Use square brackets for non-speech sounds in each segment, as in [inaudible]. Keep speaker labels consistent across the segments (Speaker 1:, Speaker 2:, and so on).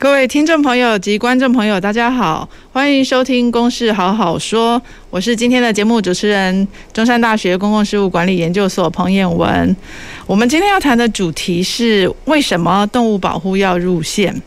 Speaker 1: 各位听众朋友及观众朋友，大家好，欢迎收听《公事好好说》，我是今天的节目主持人，中山大学公共事务管理研究所彭燕文。我们今天要谈的主题是为什么动物保护要入宪？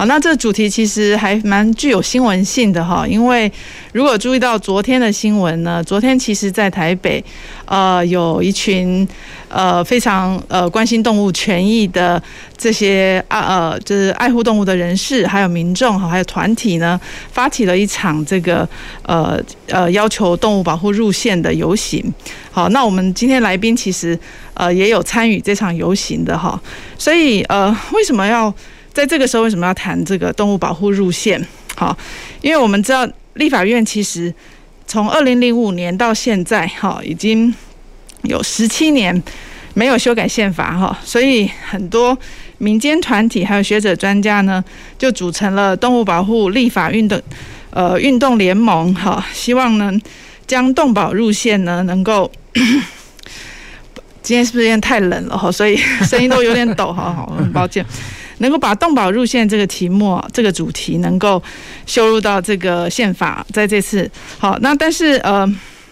Speaker 1: 好，那这个主题其实还蛮具有新闻性的哈，因为如果注意到昨天的新闻呢，昨天其实在台北，呃，有一群呃非常呃关心动物权益的这些啊呃就是爱护动物的人士，还有民众哈，还有团体呢，发起了一场这个呃呃要求动物保护入线的游行。好，那我们今天来宾其实呃也有参与这场游行的哈，所以呃为什么要？在这个时候，为什么要谈这个动物保护入线？好，因为我们知道立法院其实从二零零五年到现在，哈，已经有十七年没有修改宪法，哈，所以很多民间团体还有学者专家呢，就组成了动物保护立法运动，呃，运动联盟，哈，希望呢将动保入线呢能够，[coughs] 今天是不是有点太冷了哈？所以声音都有点抖，好好，很抱歉。能够把动保入线这个题目、这个主题能够修入到这个宪法，在这次好，那但是呃，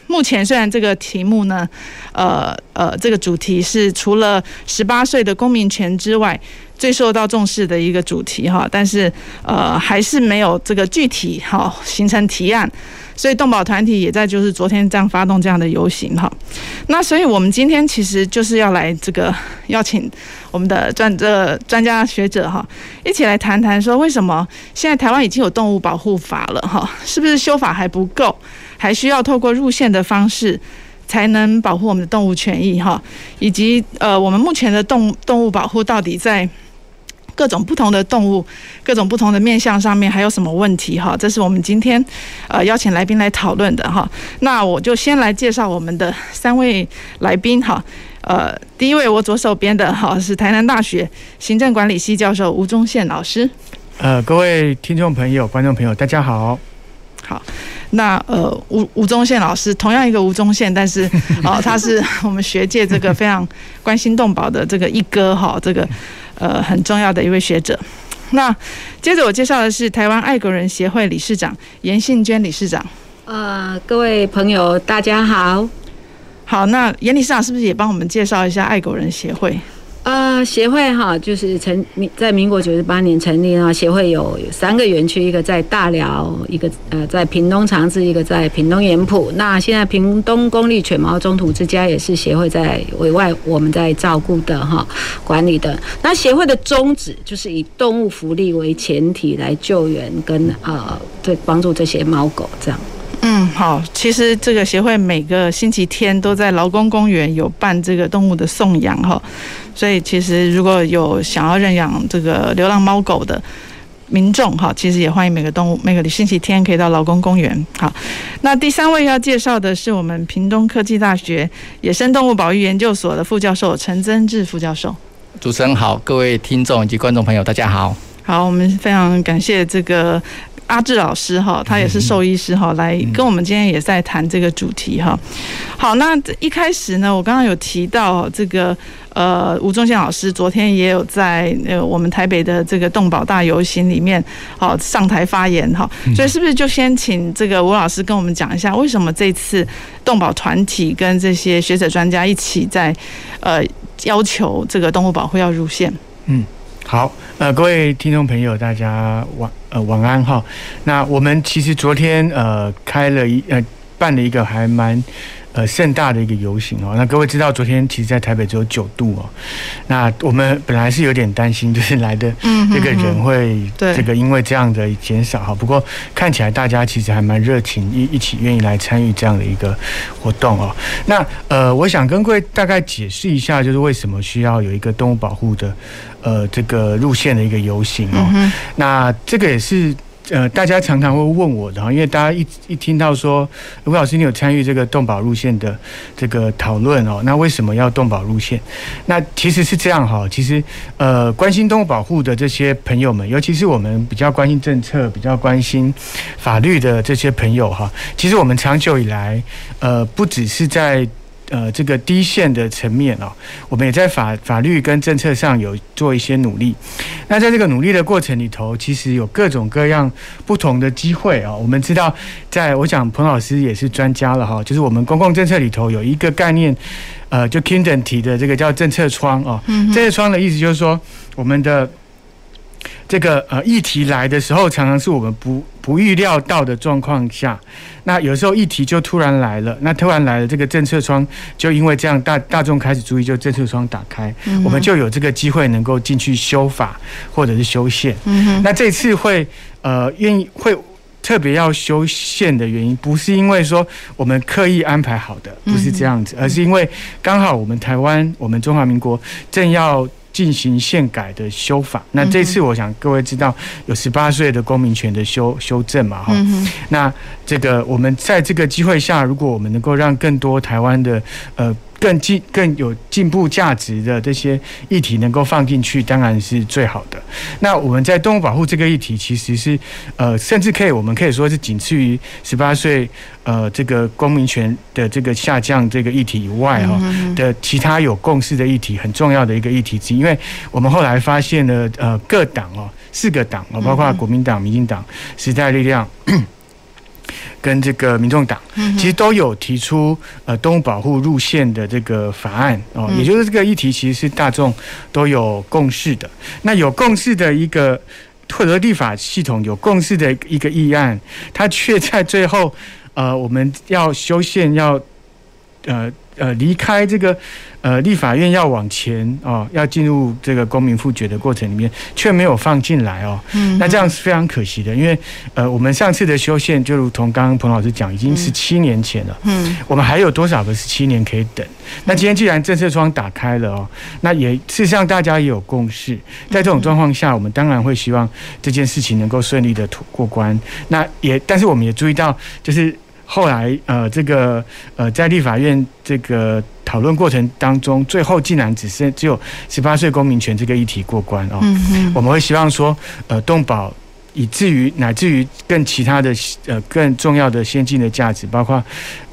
Speaker 1: 目前虽然这个题目呢，呃呃，这个主题是除了十八岁的公民权之外，最受到重视的一个主题哈，但是呃，还是没有这个具体哈形成提案。所以动保团体也在就是昨天这样发动这样的游行哈，那所以我们今天其实就是要来这个邀请我们的专这专家学者哈，一起来谈谈说为什么现在台湾已经有动物保护法了哈，是不是修法还不够，还需要透过入线的方式才能保护我们的动物权益哈，以及呃我们目前的动动物保护到底在。各种不同的动物，各种不同的面相上面还有什么问题哈？这是我们今天呃邀请来宾来讨论的哈。那我就先来介绍我们的三位来宾哈。呃，第一位我左手边的哈是台南大学行政管理系教授吴宗宪老师。
Speaker 2: 呃，各位听众朋友、观众朋友，大家好。
Speaker 1: 好，那呃吴吴宗宪老师，同样一个吴宗宪，但是 [laughs] 哦他是我们学界这个非常关心动保的这个一哥哈，这个。呃，很重要的一位学者。那接着我介绍的是台湾爱狗人协会理事长严信娟理事长。
Speaker 3: 呃，各位朋友，大家好。
Speaker 1: 好，那严理事长是不是也帮我们介绍一下爱狗人协会？
Speaker 3: 呃，协会哈，就是成在民国九十八年成立啊。协会有有三个园区，一个在大寮，一个呃在屏东长治，一个在屏东盐埔。那现在屏东公立犬猫中途之家也是协会在委外我们在照顾的哈，管理的。那协会的宗旨就是以动物福利为前提来救援跟呃对帮助这些猫狗这样。
Speaker 1: 嗯，好，其实这个协会每个星期天都在劳工公园有办这个动物的送养哈。所以，其实如果有想要认养这个流浪猫狗的民众，哈，其实也欢迎每个动物每个星期天可以到劳工公园。好，那第三位要介绍的是我们屏东科技大学野生动物保育研究所的副教授陈增志副教授。
Speaker 4: 主持人好，各位听众以及观众朋友，大家好。
Speaker 1: 好，我们非常感谢这个。阿志老师哈，他也是兽医师哈，来跟我们今天也在谈这个主题哈。好，那一开始呢，我刚刚有提到这个呃，吴宗宪老师昨天也有在呃我们台北的这个动保大游行里面好上台发言哈，所以是不是就先请这个吴老师跟我们讲一下，为什么这次动保团体跟这些学者专家一起在呃要求这个动物保护要入线？
Speaker 2: 嗯。好，呃，各位听众朋友，大家晚呃晚安哈。那我们其实昨天呃开了一呃办了一个还蛮呃盛大的一个游行哦。那各位知道，昨天其实在台北只有九度哦。那我们本来是有点担心，就是来的这个人会这个因为这样的减少哈。不过看起来大家其实还蛮热情，一一起愿意来参与这样的一个活动哦。那呃，我想跟各位大概解释一下，就是为什么需要有一个动物保护的。呃，这个路线的一个游行哦，那这个也是呃，大家常常会问我的哈，因为大家一一听到说吴老师你有参与这个动保路线的这个讨论哦，那为什么要动保路线？那其实是这样哈，其实呃，关心动物保护的这些朋友们，尤其是我们比较关心政策、比较关心法律的这些朋友哈，其实我们长久以来呃，不只是在呃，这个第一线的层面哦，我们也在法法律跟政策上有做一些努力。那在这个努力的过程里头，其实有各种各样不同的机会啊。我们知道，在我想彭老师也是专家了哈，就是我们公共政策里头有一个概念，呃，就 Kingdom 提的这个叫政策窗哦。政策窗的意思就是说，我们的。这个呃议题来的时候，常常是我们不不预料到的状况下，那有时候议题就突然来了，那突然来了，这个政策窗就因为这样大大众开始注意，就政策窗打开，我们就有这个机会能够进去修法或者是修宪。那这次会呃愿意会特别要修宪的原因，不是因为说我们刻意安排好的，不是这样子，而是因为刚好我们台湾，我们中华民国正要。进行宪改的修法，那这次我想各位知道有十八岁的公民权的修修正嘛哈，那这个我们在这个机会下，如果我们能够让更多台湾的呃。更进更有进步价值的这些议题能够放进去，当然是最好的。那我们在动物保护这个议题，其实是呃，甚至可以我们可以说是仅次于十八岁呃这个公民权的这个下降这个议题以外哈的其他有共识的议题，很重要的一个议题之一。因为我们后来发现了呃各党哦四个党哦，包括国民党、民进党、时代力量。跟这个民众党，其实都有提出呃动物保护路线的这个法案哦，也就是这个议题其实是大众都有共识的。那有共识的一个或者立法系统有共识的一个议案，它却在最后呃我们要修宪要呃。呃，离开这个呃立法院要往前哦，要进入这个公民复决的过程里面，却没有放进来哦。嗯，那这样是非常可惜的，因为呃，我们上次的修宪就如同刚刚彭老师讲，已经是七年前了。嗯，我们还有多少个十七年可以等？那今天既然政策窗打开了哦，那也事实上大家也有共识，在这种状况下，我们当然会希望这件事情能够顺利的过关。那也，但是我们也注意到，就是。后来，呃，这个，呃，在立法院这个讨论过程当中，最后竟然只是只有十八岁公民权这个议题过关哦。我们会希望说，呃，动保以至于乃至于更其他的呃更重要的先进的价值，包括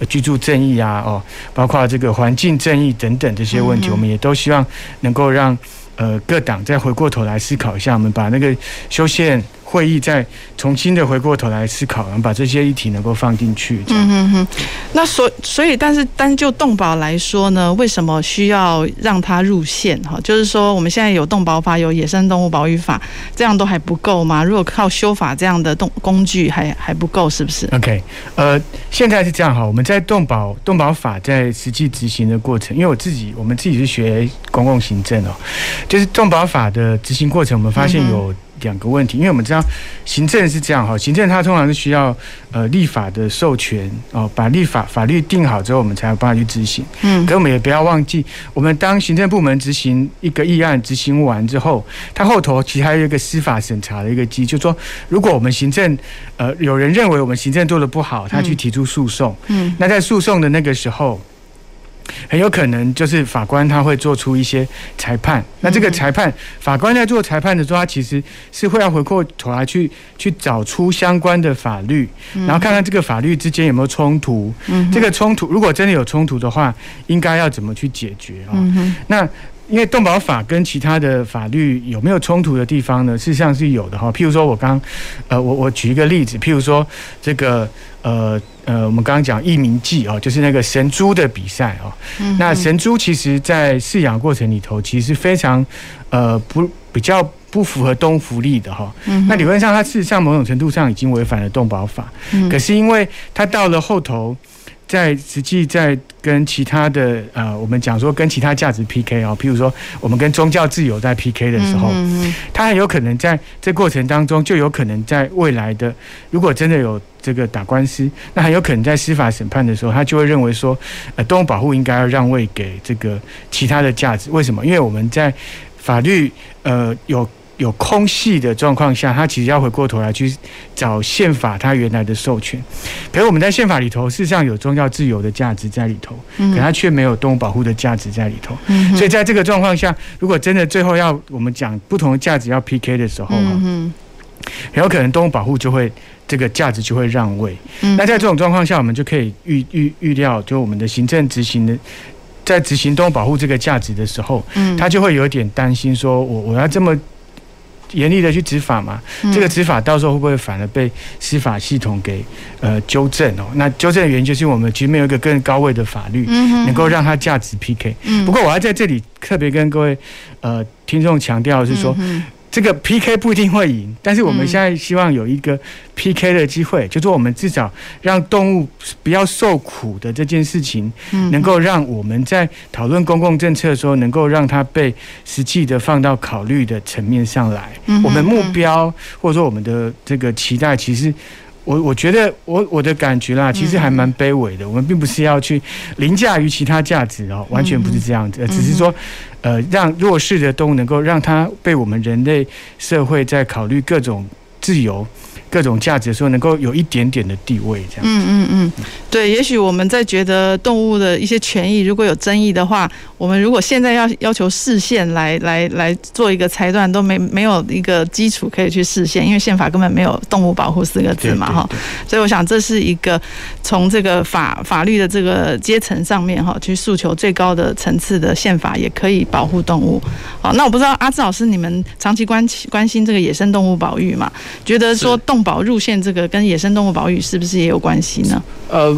Speaker 2: 居住正义啊，哦，包括这个环境正义等等这些问题，我们也都希望能够让呃各党再回过头来思考一下，我们把那个修宪。会议再重新的回过头来思考，然后把这些议题能够放进去。嗯哼
Speaker 1: 哼。那所所以，但是单就动保来说呢，为什么需要让它入宪？哈，就是说我们现在有动保法，有野生动物保育法，这样都还不够吗？如果靠修法这样的动工具还还不够，是不是
Speaker 2: ？OK，呃，现在是这样哈，我们在动保动保法在实际执行的过程，因为我自己我们自己是学公共行政哦，就是动保法的执行过程，我们发现有。两个问题，因为我们知道行政是这样哈，行政它通常是需要呃立法的授权哦，把立法法律定好之后，我们才有办法去执行。嗯，可我们也不要忘记，我们当行政部门执行一个议案执行完之后，它后头其实还有一个司法审查的一个机，就是说如果我们行政呃有人认为我们行政做的不好，他去提出诉讼。嗯，那在诉讼的那个时候。很有可能就是法官他会做出一些裁判，那这个裁判法官在做裁判的时候，他其实是会要回过头来去去找出相关的法律，然后看看这个法律之间有没有冲突。这个冲突如果真的有冲突的话，应该要怎么去解决啊？那因为动保法跟其他的法律有没有冲突的地方呢？事实上是有的哈。譬如说我刚呃，我我举一个例子，譬如说这个呃。呃，我们刚刚讲义民祭哦，就是那个神猪的比赛哦。嗯、那神猪其实，在饲养过程里头，其实非常呃不比较不符合动物福利的哈。嗯、那理论上，它事实上某种程度上已经违反了动保法。嗯、可是因为它到了后头，在实际在跟其他的呃，我们讲说跟其他价值 PK 哦，譬如说我们跟宗教自由在 PK 的时候，它很有可能在这过程当中，就有可能在未来的，如果真的有。这个打官司，那很有可能在司法审判的时候，他就会认为说，呃，动物保护应该要让位给这个其他的价值。为什么？因为我们在法律呃有有空隙的状况下，他其实要回过头来去找宪法它原来的授权。可是我们在宪法里头，事实上有宗教自由的价值在里头，可它却没有动物保护的价值在里头。所以在这个状况下，如果真的最后要我们讲不同的价值要 PK 的时候啊，很有可能动物保护就会这个价值就会让位。那在这种状况下，我们就可以预预预料，就我们的行政执行的。在执行动物保护这个价值的时候，嗯，他就会有点担心，说我我要这么严厉的去执法嘛，这个执法到时候会不会反而被司法系统给呃纠正哦？那纠正的原因就是我们其实没有一个更高位的法律，能够让它价值 PK。不过我要在这里特别跟各位呃听众强调的是说。这个 PK 不一定会赢，但是我们现在希望有一个 PK 的机会，就是我们至少让动物不要受苦的这件事情，能够让我们在讨论公共政策的时候，能够让它被实际的放到考虑的层面上来。我们目标或者说我们的这个期待，其实。我我觉得我我的感觉啦，其实还蛮卑微的。我们并不是要去凌驾于其他价值哦，完全不是这样子，只是说，呃，让弱势的动物能够让它被我们人类社会在考虑各种自由。各种价值的时候，能够有一点点的地位，这样。
Speaker 1: 嗯嗯嗯，对。也许我们在觉得动物的一些权益如果有争议的话，我们如果现在要要求视线来来来做一个裁断，都没没有一个基础可以去视线，因为宪法根本没有动物保护四个字嘛，哈。所以我想这是一个从这个法法律的这个阶层上面哈，去诉求最高的层次的宪法也可以保护动物。好，那我不知道阿志老师，你们长期关关心这个野生动物保育嘛？觉得说动保入线这个跟野生动物保育是不是也有关系呢？
Speaker 4: 呃，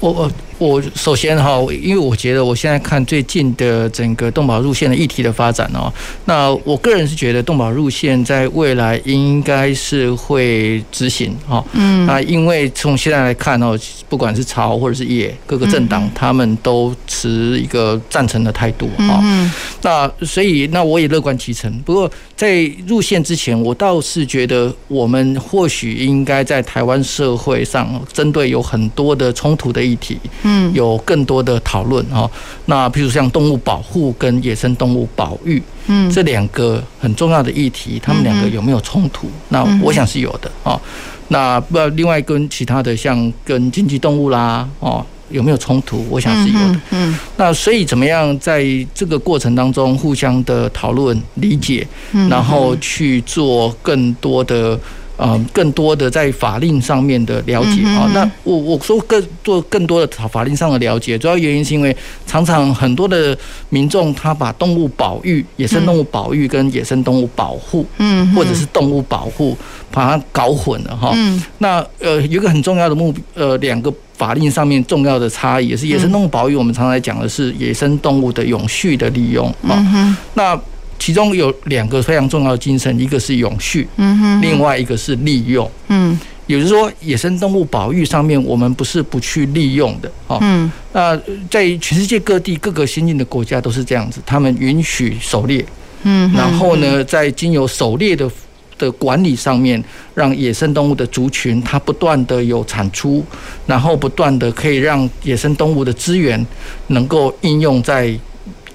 Speaker 4: 我我。我首先哈，因为我觉得我现在看最近的整个动保路线的议题的发展哦，那我个人是觉得动保路线在未来应该是会执行哈，嗯，那，因为从现在来看哦，不管是朝或者是野各个政党，他们都持一个赞成的态度哈，嗯，那所以那我也乐观其成。不过在入线之前，我倒是觉得我们或许应该在台湾社会上针对有很多的冲突的议题，嗯，有更多的讨论哈。那譬如像动物保护跟野生动物保育，嗯，这两个很重要的议题，他们两个有没有冲突？那我想是有的哦。那不，另外跟其他的像跟经济动物啦，哦，有没有冲突？我想是有的。嗯，那所以怎么样在这个过程当中互相的讨论、理解，然后去做更多的。嗯，更多的在法令上面的了解啊，那我我说更做更多的法令上的了解，主要原因是因为常常很多的民众他把动物保育、野生动物保育跟野生动物保护，嗯，或者是动物保护，把它搞混了哈。那呃，有一个很重要的目呃，两个法令上面重要的差异，也是野生动物保育，我们常常来讲的是野生动物的永续的利用啊。那其中有两个非常重要的精神，一个是永续，嗯哼，另外一个是利用，嗯，也就是说，野生动物保育上面，我们不是不去利用的，哈，嗯，那在全世界各地各个先进的国家都是这样子，他们允许狩猎，嗯，然后呢，在经由狩猎的的管理上面，让野生动物的族群它不断的有产出，然后不断的可以让野生动物的资源能够应用在。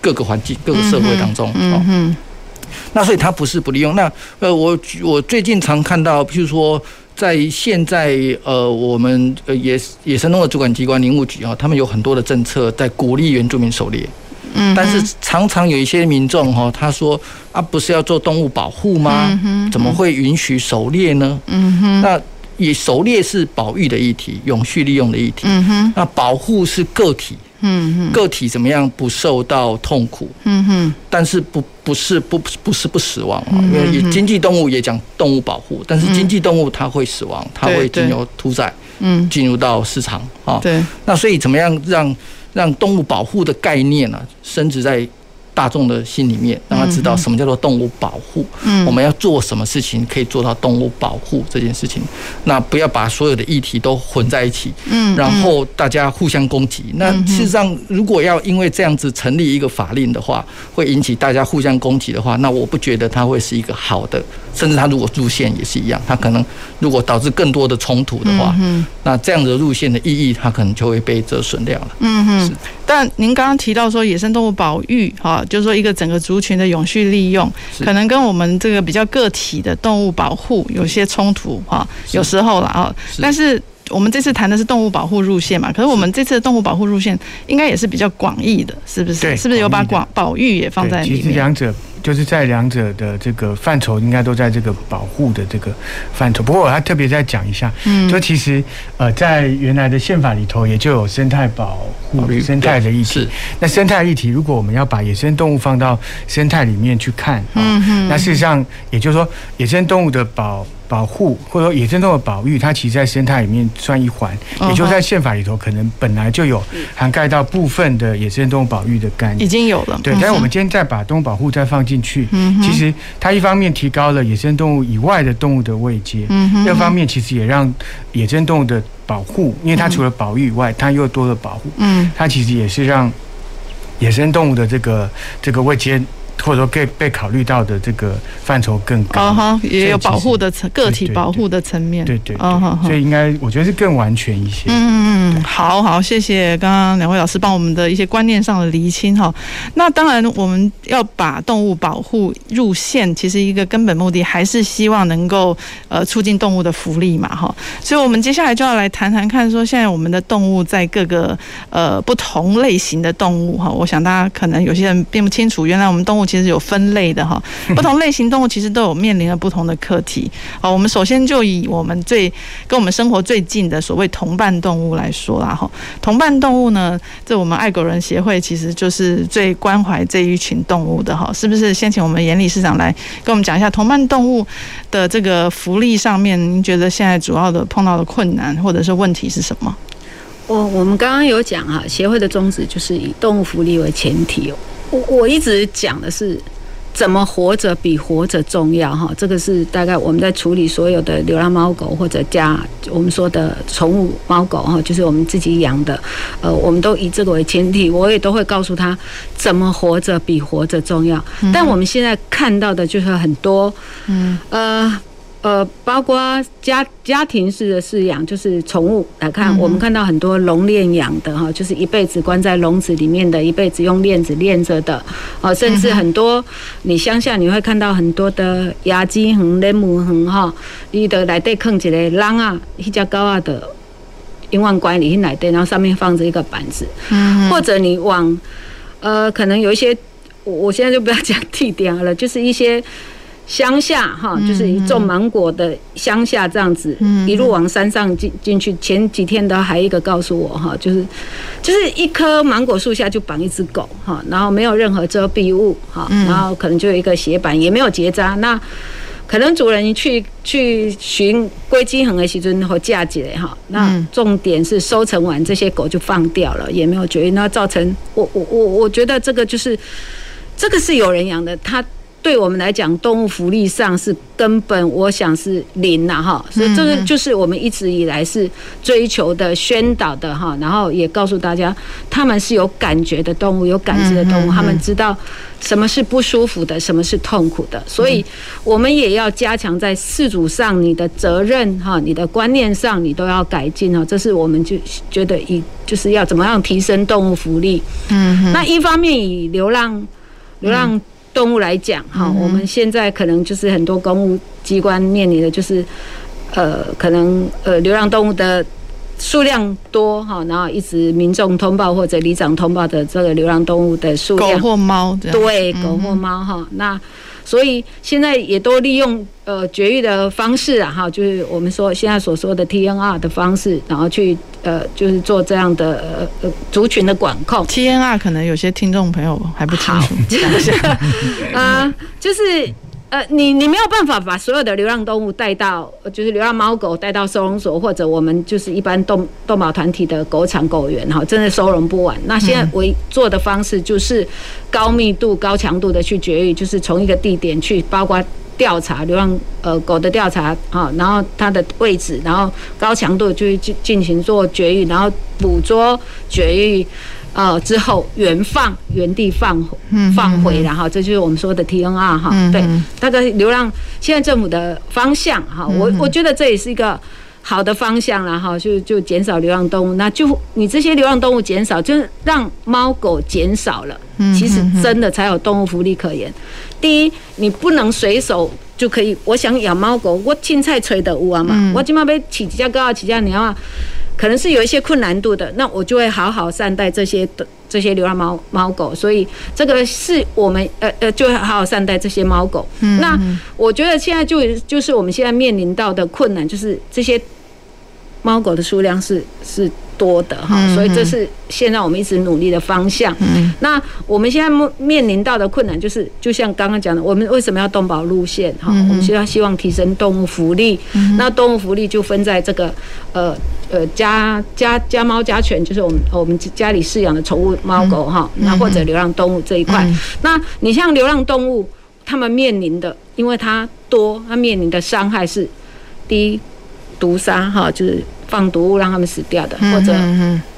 Speaker 4: 各个环境、各个社会当中，哦，那所以它不是不利用。那呃，我我最近常看到，譬如说，在现在呃，我们呃野野生动物主管机关林务局啊，他们有很多的政策在鼓励原住民狩猎。嗯，但是常常有一些民众哈，他说啊，不是要做动物保护吗？怎么会允许狩猎呢？嗯哼，那以狩猎是保育的议题，永续利用的议题。嗯哼，那保护是个体。嗯哼，个体怎么样不受到痛苦？嗯哼，但是不不是不不是不死亡啊，因为经济动物也讲动物保护，但是经济动物它会死亡，它会进入屠宰，嗯，进入到市场啊。对，那所以怎么样让让动物保护的概念呢，升值在大众的心里面，让他知道什么叫做动物保护。嗯，我们要做什么事情可以做到动物保护这件事情？那不要把所有的议题都混在一起。嗯，然后大家互相攻击。那事实上，如果要因为这样子成立一个法令的话，会引起大家互相攻击的话，那我不觉得它会是一个好的。甚至它如果入线也是一样，它可能如果导致更多的冲突的话，嗯那这样的入线的意义，它可能就会被折损掉了。嗯哼。但您刚刚提到说野生动物保育，哈。
Speaker 1: 就是说一个整个族群的永续利用，可能跟我们这个比较个体的动物保护有些冲突哈，有时候了啊，但是。我们这次谈的是动物保护路线嘛？可是我们这次的动物保护路线应该也是比较广义的，是不是？是不是有把广保育也放在里面？
Speaker 2: 其实两者就是在两者的这个范畴，应该都在这个保护的这个范畴。不过我要特别再讲一下，嗯，就其实呃，在原来的宪法里头也就有生态保护、生态的议题。那生态议题，如果我们要把野生动物放到生态里面去看，嗯嗯，那事实上也就是说，野生动物的保。保护或者说野生动物的保育，它其实在生态里面算一环，也就在宪法里头，可能本来就有涵盖到部分的野生动物保育的概念，
Speaker 1: 已经有了。
Speaker 2: 对，但是我们今天再把动物保护再放进去，其实它一方面提高了野生动物以外的动物的位阶，另一方面其实也让野生动物的保护，因为它除了保育以外，它又多了保护，嗯，它其实也是让野生动物的这个这个位阶。或者说被被考虑到的这个范畴更高，
Speaker 1: 啊哈，也有保护的层个体保护的层面，
Speaker 2: 对对，所以应该我觉得是更完全一些。嗯
Speaker 1: 嗯嗯，好好，谢谢刚刚两位老师帮我们的一些观念上的厘清哈。那当然我们要把动物保护入宪，其实一个根本目的还是希望能够呃促进动物的福利嘛哈。所以我们接下来就要来谈谈看，说现在我们的动物在各个呃不同类型的动物哈，我想大家可能有些人并不清楚，原来我们动物。其实有分类的哈，[laughs] 不同类型动物其实都有面临了不同的课题。好，我们首先就以我们最跟我们生活最近的所谓同伴动物来说啦哈。同伴动物呢，这我们爱狗人协会其实就是最关怀这一群动物的哈，是不是？先请我们严理事长来跟我们讲一下同伴动物的这个福利上面，您觉得现在主要的碰到的困难或者是问题是什么？
Speaker 3: 我我们刚刚有讲啊，协会的宗旨就是以动物福利为前提哦。我我一直讲的是，怎么活着比活着重要哈，这个是大概我们在处理所有的流浪猫狗或者家我们说的宠物猫狗哈，就是我们自己养的，呃，我们都以这个为前提，我也都会告诉他，怎么活着比活着重要。但我们现在看到的就是很多，嗯呃。呃，包括家家庭式的饲养，就是宠物来看，我们看到很多笼链养的哈，就是一辈子关在笼子里面的，一辈子用链子链着的，哦，甚至很多你乡下你会看到很多的鸭鸡横、雷姆横哈，你的来对坑一个狼啊，一家高啊的一万关里来对，然后上面放着一个板子，或者你往呃，可能有一些，我现在就不要讲地点了，就是一些。乡下哈，就是一种芒果的乡下这样子，一路往山上进进去。前几天都还一个告诉我哈，就是就是一棵芒果树下就绑一只狗哈，然后没有任何遮蔽物哈，然后可能就有一个斜板，也没有结扎。那可能主人去去寻归基恒的时阵和嫁接哈，那重点是收成完这些狗就放掉了，也没有绝育，那造成我我我我觉得这个就是这个是有人养的，他。对我们来讲，动物福利上是根本，我想是零呐哈，所以这个就是我们一直以来是追求的、宣导的哈，然后也告诉大家，他们是有感觉的动物，有感知的动物，他们知道什么是不舒服的，什么是痛苦的，所以我们也要加强在饲主上你的责任哈，你的观念上你都要改进哈，这是我们就觉得以就是要怎么样提升动物福利，嗯，那一方面以流浪流浪。动物来讲，哈，我们现在可能就是很多公务机关面临的就是，呃，可能呃流浪动物的数量多，哈，然后一直民众通报或者里长通报的这个流浪动物的数量，
Speaker 1: 狗或猫，
Speaker 3: 对，狗或猫，哈，那。所以现在也都利用呃绝育的方式啊，哈，就是我们说现在所说的 TNR 的方式，然后去呃就是做这样的呃族群的管控。
Speaker 1: TNR 可能有些听众朋友还不清楚。
Speaker 3: 啊，[laughs] 就是。呃，你你没有办法把所有的流浪动物带到，就是流浪猫狗带到收容所，或者我们就是一般动动保团体的狗场狗园哈，真的收容不完。那现在我做的方式就是高密度、高强度的去绝育，就是从一个地点去，包括调查流浪呃狗的调查哈，然后它的位置，然后高强度就进进行做绝育，然后捕捉绝育。呃，之后原放原地放放回，然后这就是我们说的 TNR 哈，对，大概流浪现在政府的方向哈，我我觉得这也是一个好的方向了哈，就就减少流浪动物，那就你这些流浪动物减少，就是让猫狗减少了，其实真的才有动物福利可言。第一，你不能随手就可以，我想养猫狗，我青菜垂的屋啊嘛，我今嘛被起家高啊起家鸟啊，可能是有一些困难度的，那我就会好好善待这些的这些流浪猫猫狗，所以这个是我们呃呃，就会好好善待这些猫狗。那我觉得现在就就是我们现在面临到的困难，就是这些。猫狗的数量是是多的哈，所以这是现在我们一直努力的方向。那我们现在面临到的困难就是，就像刚刚讲的，我们为什么要动保路线哈？我们现在希望提升动物福利，那动物福利就分在这个呃呃家家家猫家犬，就是我们我们家里饲养的宠物猫狗哈，那或者流浪动物这一块。那你像流浪动物，他们面临的，因为它多，它面临的伤害是第一。毒杀哈，就是放毒物让他们死掉的，或者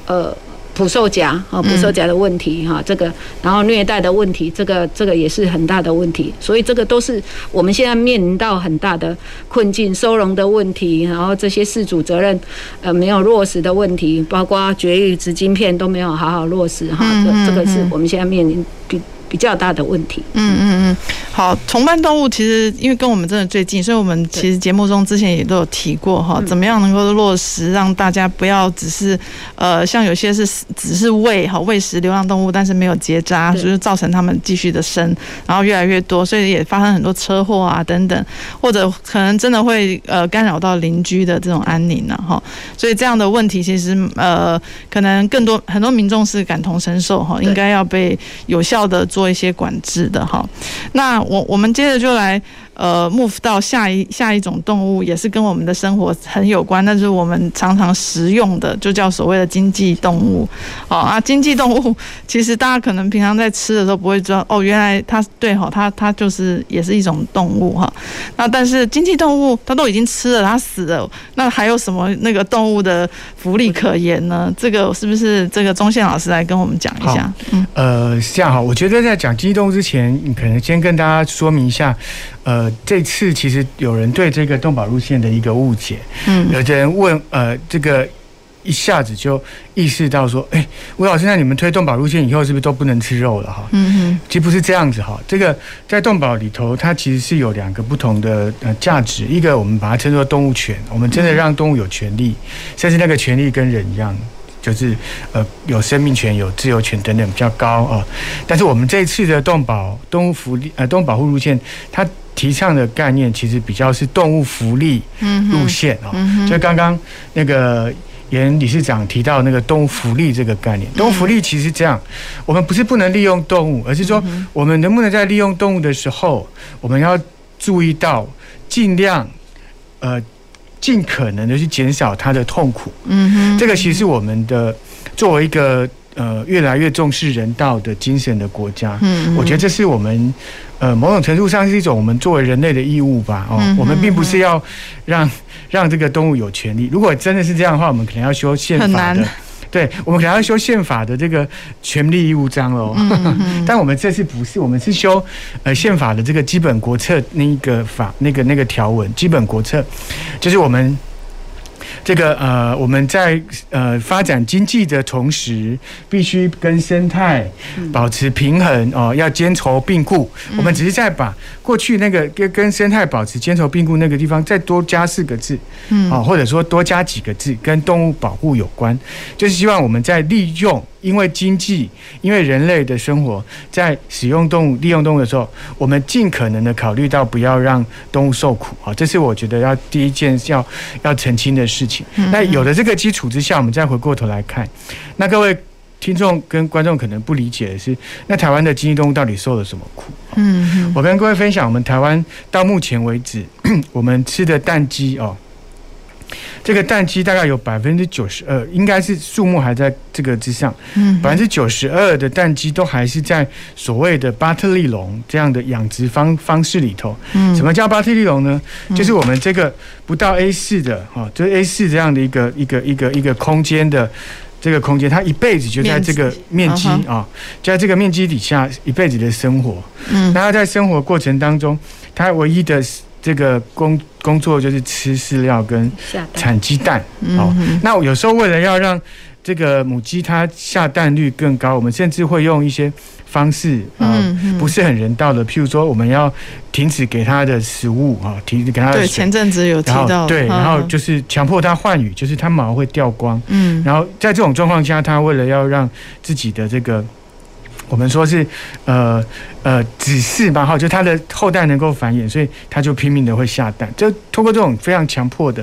Speaker 3: 呃捕兽夹啊，捕兽夹的问题哈，这个然后虐待的问题，这个这个也是很大的问题，所以这个都是我们现在面临到很大的困境，收容的问题，然后这些事主责任呃没有落实的问题，包括绝育植晶片都没有好好落实哈，这这个是我们现在面临比比较大的问题。
Speaker 1: 嗯嗯嗯，好，同伴动物其实因为跟我们真的最近，所以我们其实节目中之前也都有提过哈，怎么样能够落实让大家不要只是呃，像有些是只是喂哈喂食流浪动物，但是没有结扎，就是造成他们继续的生，然后越来越多，所以也发生很多车祸啊等等，或者可能真的会呃干扰到邻居的这种安宁呢哈，所以这样的问题其实呃可能更多很多民众是感同身受哈，应该要被有效的做。做一些管制的哈，那我我们接着就来。呃，move 到下一下一种动物，也是跟我们的生活很有关，那是我们常常食用的，就叫所谓的经济动物。哦啊，经济动物其实大家可能平常在吃的时候不会知道，哦，原来它对哈，它它就是也是一种动物哈。那但是经济动物它都已经吃了，它死了，那还有什么那个动物的福利可言呢？这个是不是这个钟宪老师来跟我们讲一下？嗯，
Speaker 2: 呃，这样哈，我觉得在讲经济动物之前，你可能先跟大家说明一下。呃，这次其实有人对这个动保路线的一个误解，嗯，有的人问，呃，这个一下子就意识到说，哎，吴老师，那你们推动保路线以后，是不是都不能吃肉了哈？嗯哼，其实不是这样子哈，这个在动保里头，它其实是有两个不同的呃价值，一个我们把它称作动物权，我们真的让动物有权利，甚至那个权利跟人一样。就是呃有生命权、有自由权等等比较高啊，但是我们这一次的动保动物福利呃动物保护路线，它提倡的概念其实比较是动物福利路线啊。就刚刚那个严理事长提到那个动物福利这个概念，动物福利其实这样，我们不是不能利用动物，而是说我们能不能在利用动物的时候，我们要注意到尽量呃。尽可能的去减少它的痛苦，嗯哼，这个其实是我们的作为一个呃越来越重视人道的精神的国家，嗯，我觉得这是我们呃某种程度上是一种我们作为人类的义务吧，哦，我们并不是要让让这个动物有权利，如果真的是这样的话，我们可能要修宪法的。[laughs] 对，我们可能要修宪法的这个权利义务章哦，[laughs] 但我们这次不是，我们是修呃宪法的这个基本国策那个法那个那个条文，基本国策就是我们。这个呃，我们在呃发展经济的同时，必须跟生态保持平衡哦，要兼筹并顾。我们只是在把过去那个跟跟生态保持兼筹并顾那个地方再多加四个字，嗯，或者说多加几个字，跟动物保护有关，就是希望我们在利用。因为经济，因为人类的生活，在使用动物、利用动物的时候，我们尽可能的考虑到不要让动物受苦啊，这是我觉得要第一件要要澄清的事情。那有了这个基础之下，我们再回过头来看，那各位听众跟观众可能不理解的是，那台湾的经济动物到底受了什么苦？嗯，我跟各位分享，我们台湾到目前为止，[clears throat] 我们吃的蛋鸡哦。这个蛋鸡大概有百分之九十二，应该是数目还在这个之上。嗯，百分之九十二的蛋鸡都还是在所谓的巴特利龙这样的养殖方方式里头。嗯，什么叫巴特利龙呢？就是我们这个不到 A 四的哈，就是 A 四这样的一个一个一个一个空间的这个空间，它一辈子就在这个面积啊，就在这个面积底下一辈子的生活。嗯，那它在生活过程当中，它唯一的。这个工工作就是吃饲料跟产鸡蛋。哦，那有时候为了要让这个母鸡它下蛋率更高，我们甚至会用一些方式啊，不是很人道的，譬如说我们要停止给它的食物啊，停止给它的水。
Speaker 1: 对，前阵子有提到。
Speaker 2: 对，然后就是强迫它换羽，就是它毛会掉光。嗯，然后在这种状况下，它为了要让自己的这个。我们说是，呃呃，子嗣吧，哈，就它的后代能够繁衍，所以它就拼命的会下蛋，就通过这种非常强迫的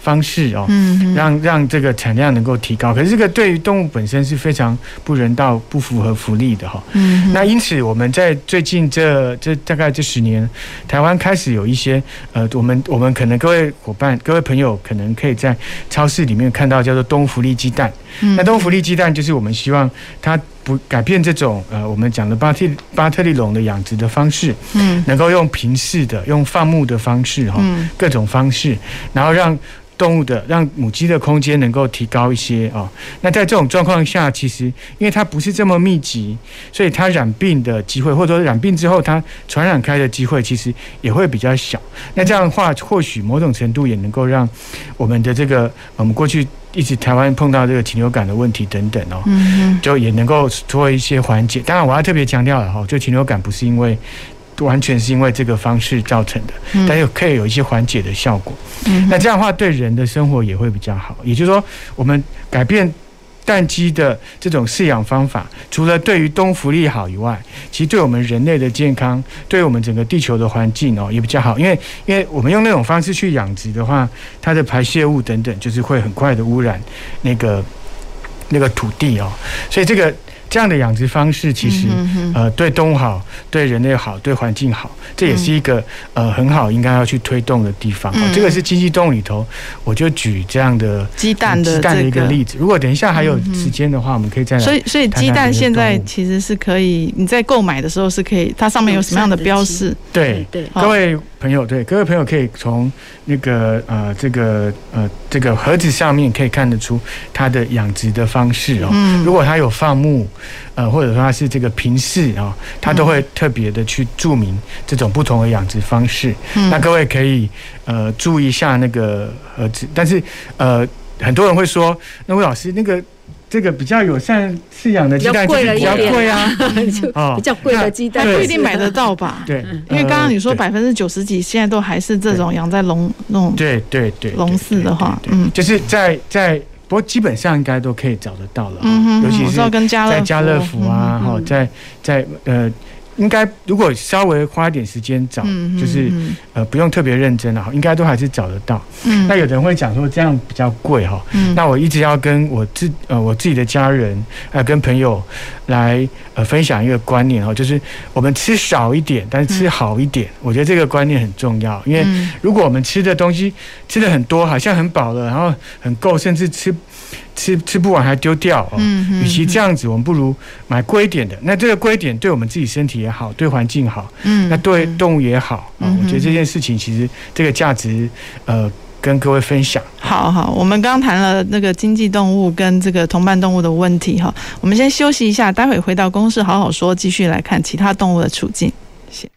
Speaker 2: 方式哦，嗯，让让这个产量能够提高。可是这个对于动物本身是非常不人道、不符合福利的哈。嗯，那因此我们在最近这这大概这十年，台湾开始有一些呃，我们我们可能各位伙伴、各位朋友可能可以在超市里面看到叫做动物福利鸡蛋。嗯，那动物福利鸡蛋就是我们希望它。不改变这种呃，我们讲的巴特巴特利龙的养殖的方式，嗯，能够用平视的、用放牧的方式哈，各种方式，然后让动物的、让母鸡的空间能够提高一些啊。那在这种状况下，其实因为它不是这么密集，所以它染病的机会，或者说染病之后它传染开的机会，其实也会比较小。那这样的话，或许某种程度也能够让我们的这个我们过去。一直台湾碰到这个禽流感的问题等等哦，就也能够做一些缓解。当然，我要特别强调了哈，就禽流感不是因为完全是因为这个方式造成的，但又可以有一些缓解的效果。嗯那这样的话，对人的生活也会比较好。也就是说，我们改变。蛋鸡的这种饲养方法，除了对于动物福利好以外，其实对我们人类的健康，对我们整个地球的环境哦也比较好。因为，因为我们用那种方式去养殖的话，它的排泄物等等，就是会很快的污染那个那个土地哦，所以这个。这样的养殖方式其实呃对动物好，对人类好，对环境好，这也是一个呃很好应该要去推动的地方。这个是经济动物里头，我就举这样的
Speaker 1: 鸡蛋的
Speaker 2: 鸡蛋的一个例子。如果等一下还有时间的话，我们可以再来。
Speaker 1: 所以所以鸡蛋现在其实是可以你在购买的时候是可以，它上面有什么样的标示？
Speaker 2: 对对，各位朋友，对各位朋友可以从那个呃这个呃这个盒子上面可以看得出它的养殖的方式哦。如果它有放牧。呃，或者说它是这个平饲啊，它都会特别的去注明这种不同的养殖方式。嗯、那各位可以呃注意一下那个盒子，但是呃很多人会说，那魏老师那个这个比较友善饲养的鸡蛋就是比较贵啊，[laughs]
Speaker 3: 就比较贵的鸡蛋。
Speaker 1: 不一定买得到吧？对，因为刚刚你说百分之九十几现在都还是这种养在笼那种
Speaker 2: 对对对笼
Speaker 1: 饲的话，嗯，
Speaker 2: 就是在在。不过基本上应该都可以找得到了，嗯尤其是在家乐福啊，哈，在在呃。应该如果稍微花一点时间找，就是呃不用特别认真了，应该都还是找得到。那有人会讲说这样比较贵哈，那我一直要跟我自呃我自己的家人还有跟朋友来呃分享一个观念哈，就是我们吃少一点，但是吃好一点，我觉得这个观念很重要。因为如果我们吃的东西吃的很多，好像很饱了，然后很够，甚至吃。吃吃不完还丢掉哦，与其这样子，我们不如买贵一点的。那这个贵一点对我们自己身体也好，对环境好，嗯，那对动物也好啊。我觉得这件事情其实这个价值，呃，跟各位分享。
Speaker 1: 好好，我们刚谈了那个经济动物跟这个同伴动物的问题哈，我们先休息一下，待会回到公司好好说，继续来看其他动物的处境。谢谢。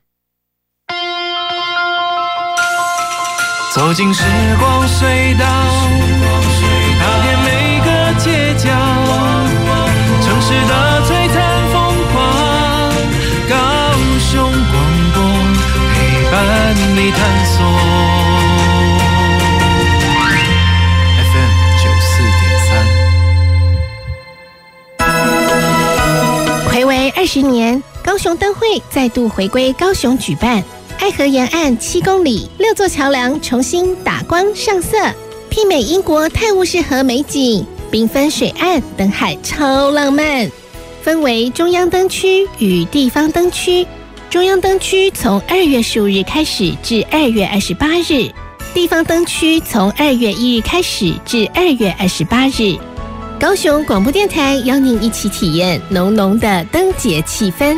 Speaker 1: 走进时光隧道。城市的璀璨风光，高雄广播陪伴你探索。FM 九四点三，睽违二十年，高雄灯会再度回归高雄举办，爱河沿岸七公里六座桥梁重新打光上色，媲美英国泰晤士河美景。缤纷水岸灯海超浪漫，分为中央灯区与地方灯区。中央灯区从二月十五日开始至二月二十八日，地方灯区从二月一日开始至二月二十八日。高雄广播电台邀您一起体验浓浓的灯节气氛。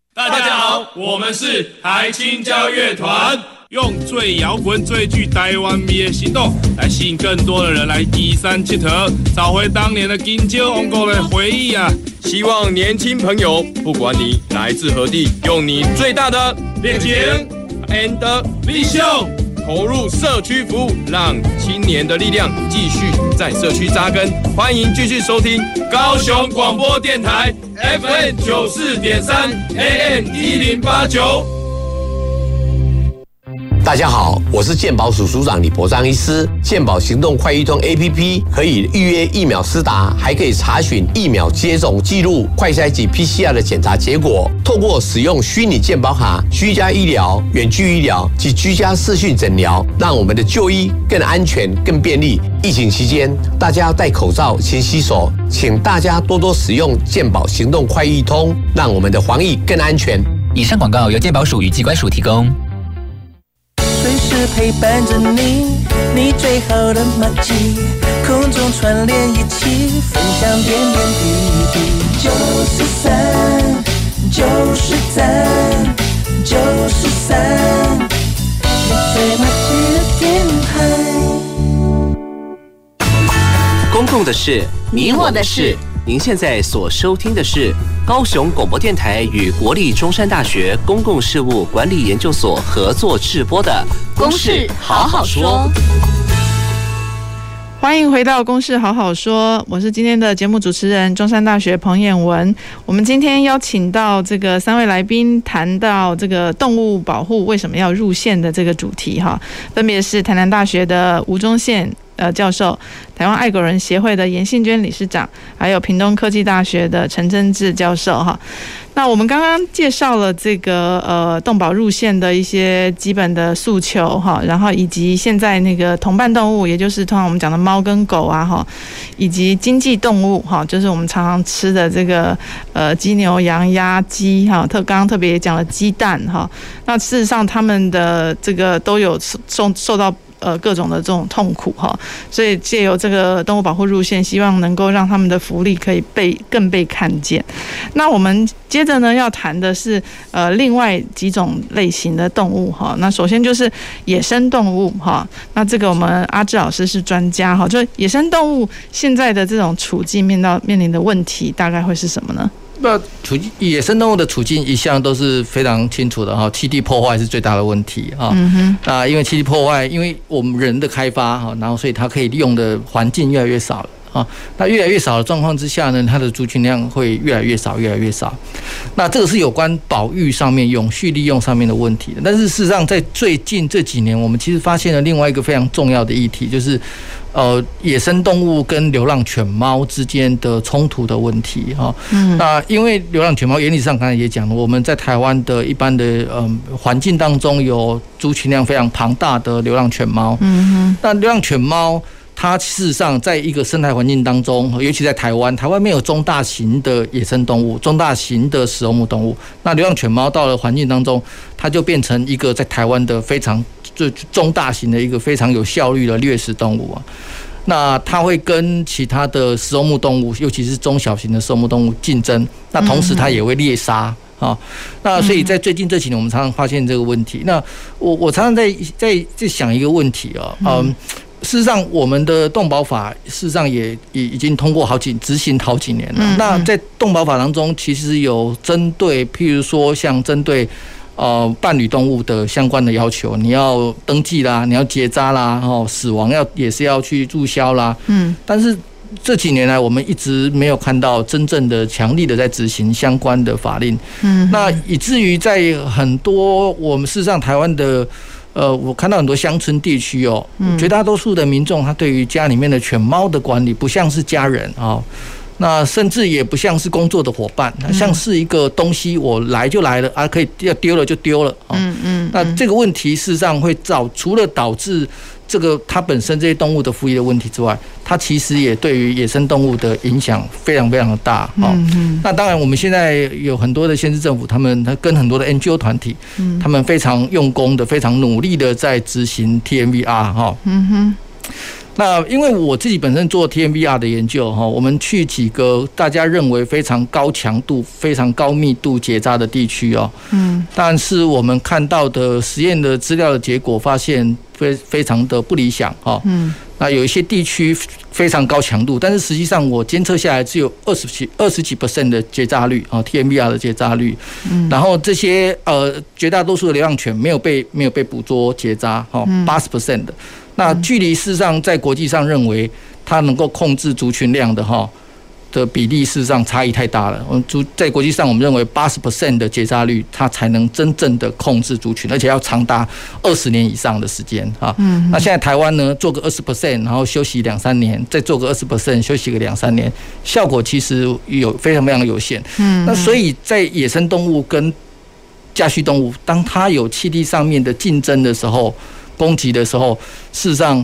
Speaker 5: 大家好，我们是台青交乐团，用最摇滚、最具台湾味的行动，来吸引更多的人来一山铁佗，找回当年的金蕉王国的回忆啊！
Speaker 6: 希望年轻朋友，不管你来自何地，用你最大的热情 and v show。投入社区服务，让青年的力量继续在社区扎根。欢迎继续收听高雄广播电台 FM 九四点三 AM 一零八九。
Speaker 7: 大家好，我是健保署署长李博章医师。健保行动快易通 APP 可以预约疫苗施打，还可以查询疫苗接种记录、快筛及 PCR 的检查结果。透过使用虚拟健保卡、居家医疗、远距医疗及居家视讯诊疗，让我们的就医更安全、更便利。疫情期间，大家戴口罩、勤洗手，请大家多多使用健保行动快易通，让我们的防疫更安全。
Speaker 8: 以上广告由健保署与机关署提供。
Speaker 9: 随时陪伴着你，你最好的马吉，空中串联一起，分享点点滴滴。九十三，九十三，九十三，你最马吉的电台。
Speaker 10: 公共的事，你我的事。您现在所收听的是高雄广播电台与国立中山大学公共事务管理研究所合作制播的《公事好好说》。
Speaker 1: 欢迎回到《公事好好说》，我是今天的节目主持人中山大学彭渰雯。我们今天邀请到这个三位来宾，谈到这个动物保护为什么要入宪的这个主题哈，分别是台南大学的吴宗宪。呃，教授，台湾爱狗人协会的严信娟理事长，还有屏东科技大学的陈真志教授哈。那我们刚刚介绍了这个呃动保入宪的一些基本的诉求哈，然后以及现在那个同伴动物，也就是通常我们讲的猫跟狗啊哈，以及经济动物哈，就是我们常常吃的这个呃鸡牛羊鸭鸡哈，特刚刚特别也讲了鸡蛋哈。那事实上他们的这个都有受受到。呃，各种的这种痛苦哈，所以借由这个动物保护入线，希望能够让他们的福利可以被更被看见。那我们接着呢要谈的是呃另外几种类型的动物哈。那首先就是野生动物哈。那这个我们阿志老师是专家哈，就野生动物现在的这种处境面到面临的问题大概会是什么呢？
Speaker 4: 那处境野生动物的处境一向都是非常清楚的哈，栖地破坏是最大的问题哈。嗯哼。啊，因为栖地破坏，因为我们人的开发哈，然后所以它可以利用的环境越来越少了啊。那越来越少的状况之下呢，它的族群量会越来越少，越来越少。那这个是有关保育上面、永续利用上面的问题的。但是事实上，在最近这几年，我们其实发现了另外一个非常重要的议题，就是。呃，野生动物跟流浪犬猫之间的冲突的问题哈。嗯。那因为流浪犬猫原理上刚才也讲了，我们在台湾的一般的嗯环境当中有族群量非常庞大的流浪犬猫。嗯哼。那流浪犬猫它事实上在一个生态环境当中，尤其在台湾，台湾没有中大型的野生动物、中大型的食肉目动物。那流浪犬猫到了环境当中，它就变成一个在台湾的非常。就中大型的一个非常有效率的掠食动物啊，那它会跟其他的食肉目动物，尤其是中小型的食肉目动物竞争。那同时它也会猎杀啊。那所以在最近这几年，我们常常发现这个问题。那我我常常在在在想一个问题啊，嗯，事实上我们的动保法事实上也已已经通过好几执行好几年了。那在动保法当中，其实有针对，譬如说像针对。呃，伴侣动物的相关的要求，你要登记啦，你要结扎啦，然后死亡要也是要去注销啦。嗯，但是这几年来，我们一直没有看到真正的强力的在执行相关的法令。嗯，那以至于在很多我们事实上台湾的，呃，我看到很多乡村地区哦，绝大多数的民众他对于家里面的犬猫的管理不像是家人啊。那甚至也不像是工作的伙伴，像是一个东西，我来就来了啊，可以要丢了就丢了。嗯嗯。那这个问题事实上会造，除了导致这个它本身这些动物的服役的问题之外，它其实也对于野生动物的影响非常非常的大。嗯嗯。那当然，我们现在有很多的县市政府，他们他跟很多的 NGO 团体，他们非常用功的、非常努力的在执行 TMVR 哈。嗯哼。那因为我自己本身做 TMVR 的研究哈，我们去几个大家认为非常高强度、非常高密度结扎的地区哦，嗯，但是我们看到的实验的资料的结果发现非非常的不理想哈，嗯，那有一些地区非常高强度，但是实际上我监测下来只有二十几二十几 percent 的结扎率啊，TMVR 的结扎率，嗯，然后这些呃绝大多数的流浪犬没有被没有被捕捉结扎哈，八十 percent 的。那距离事实上在国际上认为它能够控制族群量的哈的比例，事实上差异太大了。我们族在国际上，我们认为八十 percent 的结扎率，它才能真正的控制族群，而且要长达二十年以上的时间啊。嗯。那现在台湾呢，做个二十 percent，然后休息两三年，再做个二十 percent，休息个两三年，效果其实有非常非常有限。嗯。那所以在野生动物跟家畜动物，当它有栖地上面的竞争的时候。攻击的时候，事实上，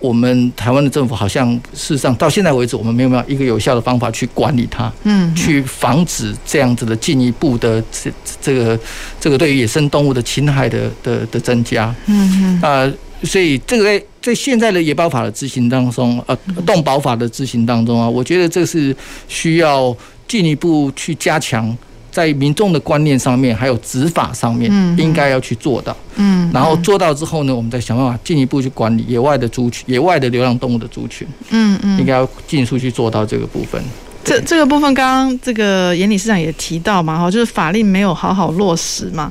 Speaker 4: 我们台湾的政府好像事实上到现在为止，我们没有没有一个有效的方法去管理它，嗯，去防止这样子的进一步的这这个这个对于野生动物的侵害的的的增加，嗯嗯啊，所以这个在在现在的野保法的执行当中，呃，动保法的执行当中啊，我觉得这是需要进一步去加强。在民众的观念上面，还有执法上面，应该要去做到。嗯，然后做到之后呢，我们再想办法进一步去管理野外的族群、野外的流浪动物的族群。嗯嗯，应该要尽速去做到这个部分。
Speaker 1: 这这个部分，刚刚这个严理事长也提到嘛，哈，就是法令没有好好落实嘛。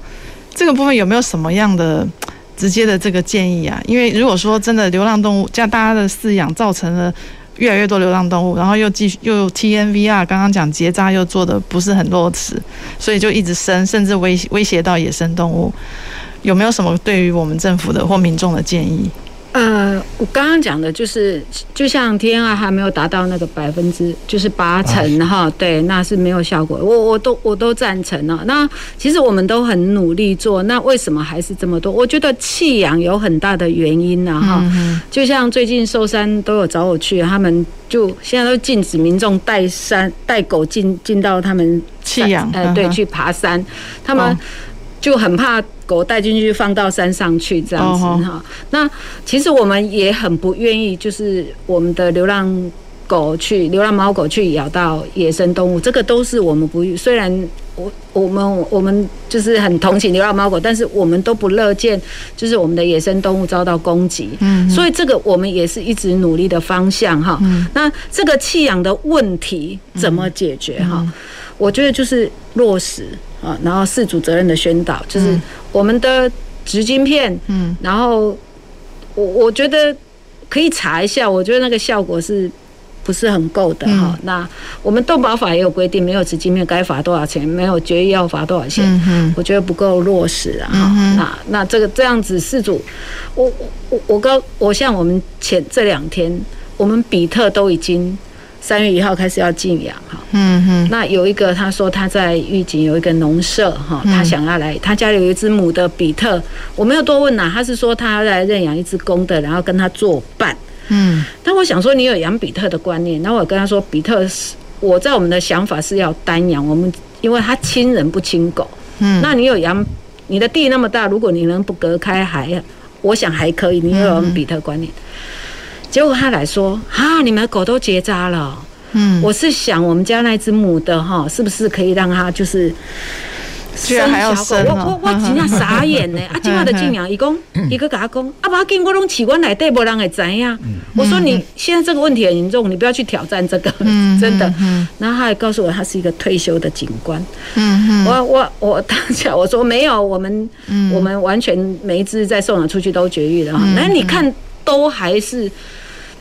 Speaker 1: 这个部分有没有什么样的直接的这个建议啊？因为如果说真的流浪动物，这样大家的饲养造成了。越来越多流浪动物，然后又继续又 TNVR，刚刚讲结扎又做的不是很落实，所以就一直生，甚至威威胁到野生动物。有没有什么对于我们政府的或民众的建议？
Speaker 3: 呃，我刚刚讲的就是，就像 TNR 还没有达到那个百分之就是八成哈，对，那是没有效果。我我都我都赞成了。那其实我们都很努力做，那为什么还是这么多？我觉得弃养有很大的原因呢哈。就像最近寿山都有找我去，他们就现在都禁止民众带山带狗进进到他们
Speaker 1: 弃养，
Speaker 3: 呃，对，去爬山，他们就很怕。狗带进去放到山上去这样子哈，那其实我们也很不愿意，就是我们的流浪狗去流浪猫狗去咬到野生动物，这个都是我们不。虽然我我们我们就是很同情流浪猫狗，但是我们都不乐见，就是我们的野生动物遭到攻击。嗯，所以这个我们也是一直努力的方向哈。那这个弃养的问题怎么解决哈？我觉得就是落实。啊，然后事主责任的宣导，就是我们的植晶片，嗯，然后我我觉得可以查一下，我觉得那个效果是不是很够的哈？那我们动保法也有规定，没有植晶片该罚多少钱，没有决议要罚多少钱，嗯我觉得不够落实啊哈。那那这个这样子，事主，我我我刚我像我们前这两天，我们比特都已经。三月一号开始要禁养哈，嗯哼，那有一个他说他在玉井有一个农舍哈，他想要来，他家里有一只母的比特，我没有多问呐，他是说他要来认养一只公的，然后跟他作伴，嗯，但我想说你有养比特的观念，然后我跟他说比特是我在我们的想法是要单养，我们因为他亲人不亲狗，嗯，那你有养你的地那么大，如果你能不隔开还，我想还可以，你有养比特观念。结果他来说：“哈，你们的狗都结扎了。”嗯，我是想我们家那只母的哈，是不是可以让它就是生小狗？我我我真的傻眼呢！[laughs] 啊，今晚的静养，一共一个给他讲，啊，把经过拢器官来对，无人会知呀。我说你现在这个问题很严重，你不要去挑战这个，真的。然后他还告诉我，他是一个退休的警官。嗯，我我我 [laughs] 当下我说没有，我们我们完全每一只在送养出去都绝育的哈。那你看，都还是。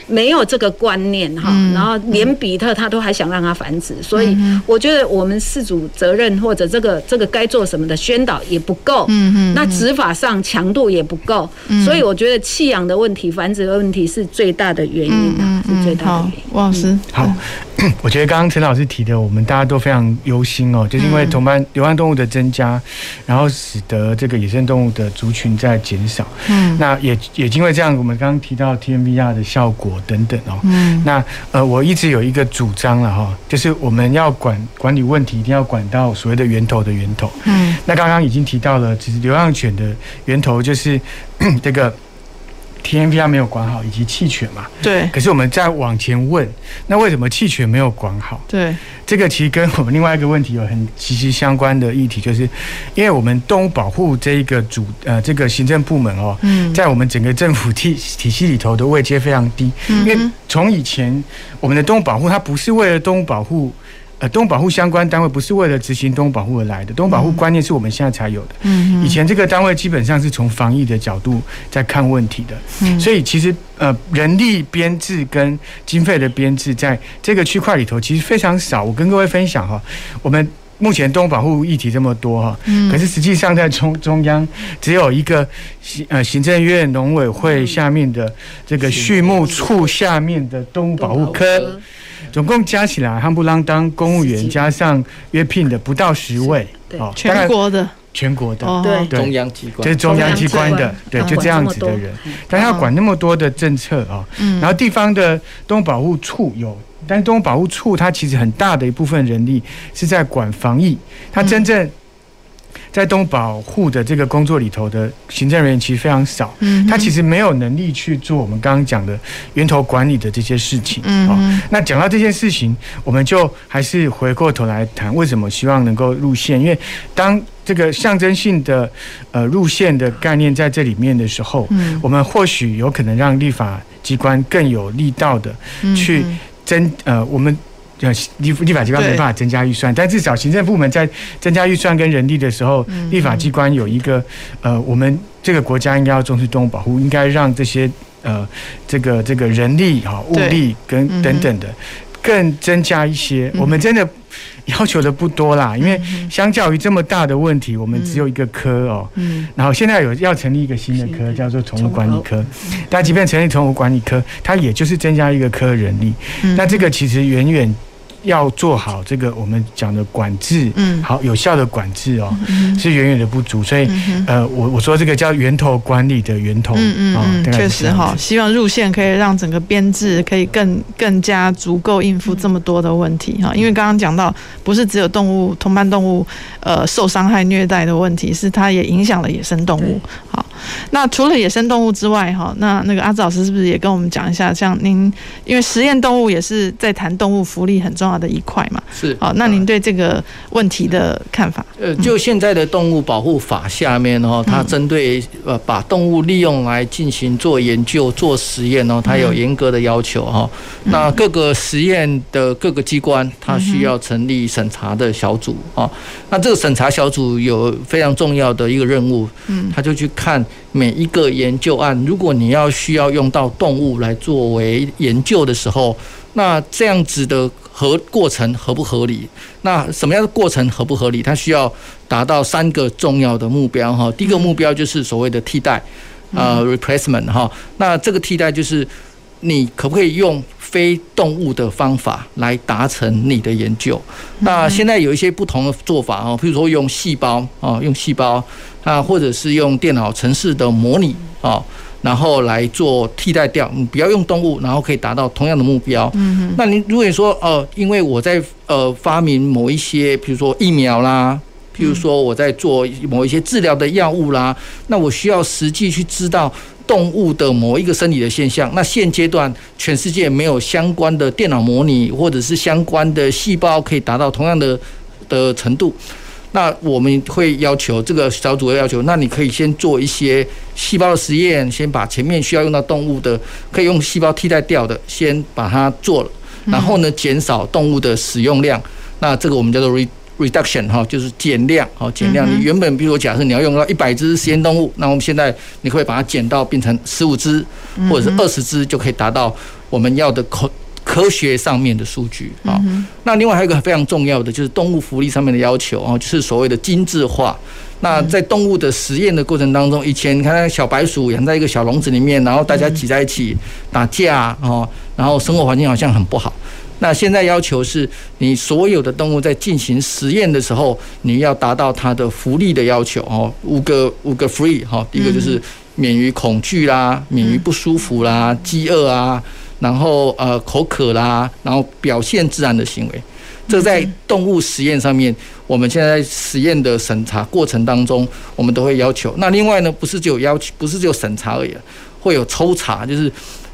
Speaker 3: 没有这个观念哈，然后连比特他都还想让它繁殖，所以我觉得我们事主责任或者这个这个该做什么的宣导也不够，那执法上强度也不够，所以我觉得弃养的问题、繁殖的问题是最大的原因，是最大的原因。
Speaker 1: 王老师，
Speaker 2: 好，[coughs] 我觉得刚刚陈老师提的，我们大家都非常忧心哦，就是因为同伴流浪动物的增加，然后使得这个野生动物的族群在减少。嗯，那也也因为这样，我们刚刚提到 TMVR 的效果等等哦。嗯，那呃，我一直有一个主张了哈，就是我们要管管理问题，一定要管到所谓的源头的源头。嗯，那刚刚已经提到了，其实流浪犬的源头就是 [coughs] 这个。TNVR 没有管好，以及弃犬嘛？
Speaker 1: 对。
Speaker 2: 可是我们再往前问，那为什么弃犬没有管好？
Speaker 1: 对。
Speaker 2: 这个其实跟我们另外一个问题有很息息相关的议题，就是因为我们动物保护这一个主呃这个行政部门哦，在我们整个政府体体系里头的位阶非常低，因为从以前我们的动物保护它不是为了动物保护。呃，动物保护相关单位不是为了执行动物保护而来的，动物保护观念是我们现在才有的。嗯，以前这个单位基本上是从防疫的角度在看问题的。嗯，所以其实呃，人力编制跟经费的编制在这个区块里头其实非常少。我跟各位分享哈，我们目前动物保护议题这么多哈，嗯，可是实际上在中中央只有一个行呃行政院农委会下面的这个畜牧处下面的动物保护科。总共加起来，汉不啷当公务员加上约聘的不到十位，
Speaker 1: 哦，全国的，
Speaker 2: 全国的，
Speaker 4: 对，中央机关，
Speaker 2: 这是中央机关。的，对，就这样子的人，但要管那么多的政策啊，然后地方的动物保护处有，但是动物保护处它其实很大的一部分人力是在管防疫，它真正。在动物保护的这个工作里头的行政人员其实非常少，嗯，他其实没有能力去做我们刚刚讲的源头管理的这些事情，嗯，那讲到这件事情，我们就还是回过头来谈为什么希望能够入线，因为当这个象征性的呃入线的概念在这里面的时候，嗯，我们或许有可能让立法机关更有力道的去增呃我们。立立法机关没办法增加预算，但至少行政部门在增加预算跟人力的时候，立法机关有一个呃，我们这个国家应该要重视动物保护，应该让这些呃这个这个人力哈物力跟等等的更增加一些。我们真的要求的不多啦，因为相较于这么大的问题，我们只有一个科哦，然后现在有要成立一个新的科，叫做宠物管理科。但即便成立宠物管理科，它也就是增加一个科人力，那这个其实远远。要做好这个我们讲的管制，嗯，好有效的管制哦，是远远的不足，所以呃，我我说这个叫源头管理的源头，嗯嗯，
Speaker 1: 确实哈，希望入线可以让整个编制可以更更加足够应付这么多的问题哈，因为刚刚讲到不是只有动物同伴动物呃受伤害虐待的问题，是它也影响了野生动物。好，那除了野生动物之外哈，那那个阿志老师是不是也跟我们讲一下，像您因为实验动物也是在谈动物福利很重要的一块嘛，
Speaker 4: 是
Speaker 1: 好，那您对这个问题的看法？
Speaker 4: 呃，就现在的动物保护法下面哦，它针对呃把动物利用来进行做研究、做实验哦，它有严格的要求哈。那各个实验的各个机关，它需要成立审查的小组啊。那这个审查小组有非常重要的一个任务，嗯，他就去看每一个研究案，如果你要需要用到动物来作为研究的时候，那这样子的。合过程合不合理？那什么样的过程合不合理？它需要达到三个重要的目标哈。第一个目标就是所谓的替代，呃，replacement 哈。那这个替代就是你可不可以用非动物的方法来达成你的研究？那现在有一些不同的做法啊，譬如说用细胞啊，用细胞啊，或者是用电脑程式的模拟啊。然后来做替代掉，你不要用动物，然后可以达到同样的目标。嗯哼。那你如果你说，呃，因为我在呃发明某一些，比如说疫苗啦，譬如说我在做某一些治疗的药物啦，那我需要实际去知道动物的某一个生理的现象。那现阶段全世界没有相关的电脑模拟或者是相关的细胞可以达到同样的的程度。那我们会要求这个小组会要求，那你可以先做一些细胞的实验，先把前面需要用到动物的，可以用细胞替代掉的，先把它做了，然后呢，减少动物的使用量。那这个我们叫做 re reduction 哈，就是减量，好减量。你原本比如说假设你要用到一百只实验动物，那我们现在你可以把它减到变成十五只或者是二十只，就可以达到我们要的口。科学上面的数据啊，那另外还有一个非常重要的就是动物福利上面的要求啊，就是所谓的精致化。那在动物的实验的过程当中，以前你看那小白鼠养在一个小笼子里面，然后大家挤在一起打架哦，然后生活环境好像很不好。那现在要求是你所有的动物在进行实验的时候，你要达到它的福利的要求哦，五个五个 free 哈，第一个就是免于恐惧啦，免于不舒服啦，饥饿啊，然后呃口渴啦，然后表现自然的行为。这在动物实验上面，我们现在实验的审查过程当中，我们都会要求。那另外呢，不是只有要求，不是只有审查而已，会有抽查，就是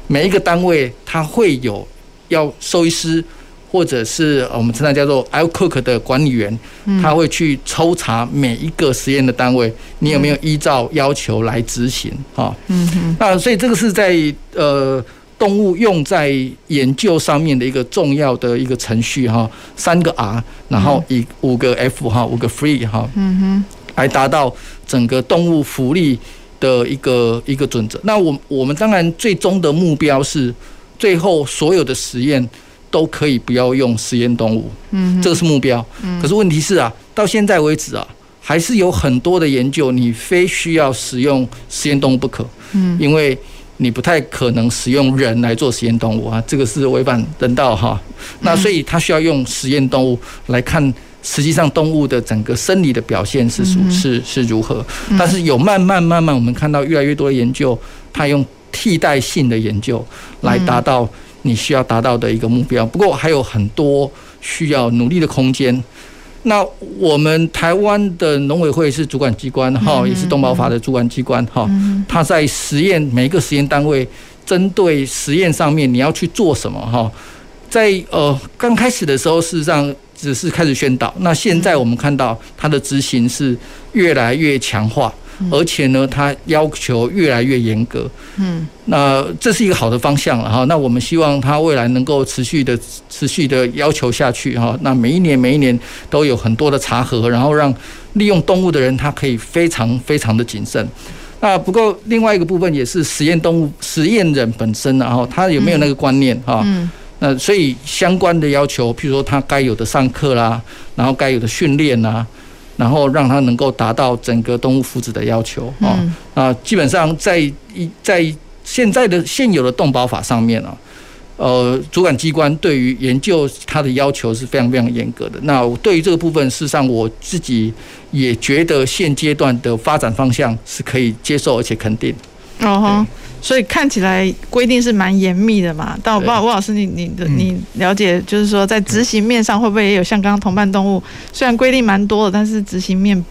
Speaker 4: 每一个单位它会有要兽医师，或者是我们称它叫做 IL Cook 的管理员，他会去抽查每一个实验的单位，你有没有依照要求来执行啊？嗯嗯。那所以这个是在呃。动物用在研究上面的一个重要的一个程序哈，三个 R，然后以五个 F 哈，五个 Free 哈，嗯哼，来达到整个动物福利的一个一个准则。那我我们当然最终的目标是，最后所有的实验都可以不要用实验动物，嗯，这个是目标。可是问题是啊，到现在为止啊，还是有很多的研究你非需要使用实验动物不可，嗯，因为。你不太可能使用人来做实验动物啊，这个是违反人道哈。那所以它需要用实验动物来看，实际上动物的整个生理的表现是属是是如何。但是有慢慢慢慢，我们看到越来越多的研究，它用替代性的研究来达到你需要达到的一个目标。不过还有很多需要努力的空间。那我们台湾的农委会是主管机关哈，也是动保法的主管机关哈。他在实验每一个实验单位，针对实验上面你要去做什么哈？在呃刚开始的时候，事实上只是开始宣导。那现在我们看到它的执行是越来越强化。而且呢，它要求越来越严格。嗯，那这是一个好的方向了哈。那我们希望它未来能够持续的、持续的要求下去哈。那每一年、每一年都有很多的查核，然后让利用动物的人他可以非常、非常的谨慎。那不过另外一个部分也是实验动物、实验人本身，然后他有没有那个观念哈？嗯。那所以相关的要求，譬如说他该有的上课啦，然后该有的训练啦。然后让它能够达到整个动物福祉的要求啊啊，基本上在一在现在的现有的动保法上面啊，呃，主管机关对于研究它的要求是非常非常严格的。那对于这个部分，事实上我自己也觉得现阶段的发展方向是可以接受而且肯定。
Speaker 1: 哦哈。所以看起来规定是蛮严密的嘛，但我不知道吴老师你你的你了解，就是说在执行面上会不会也有像刚刚同伴动物，虽然规定蛮多的，但是执行面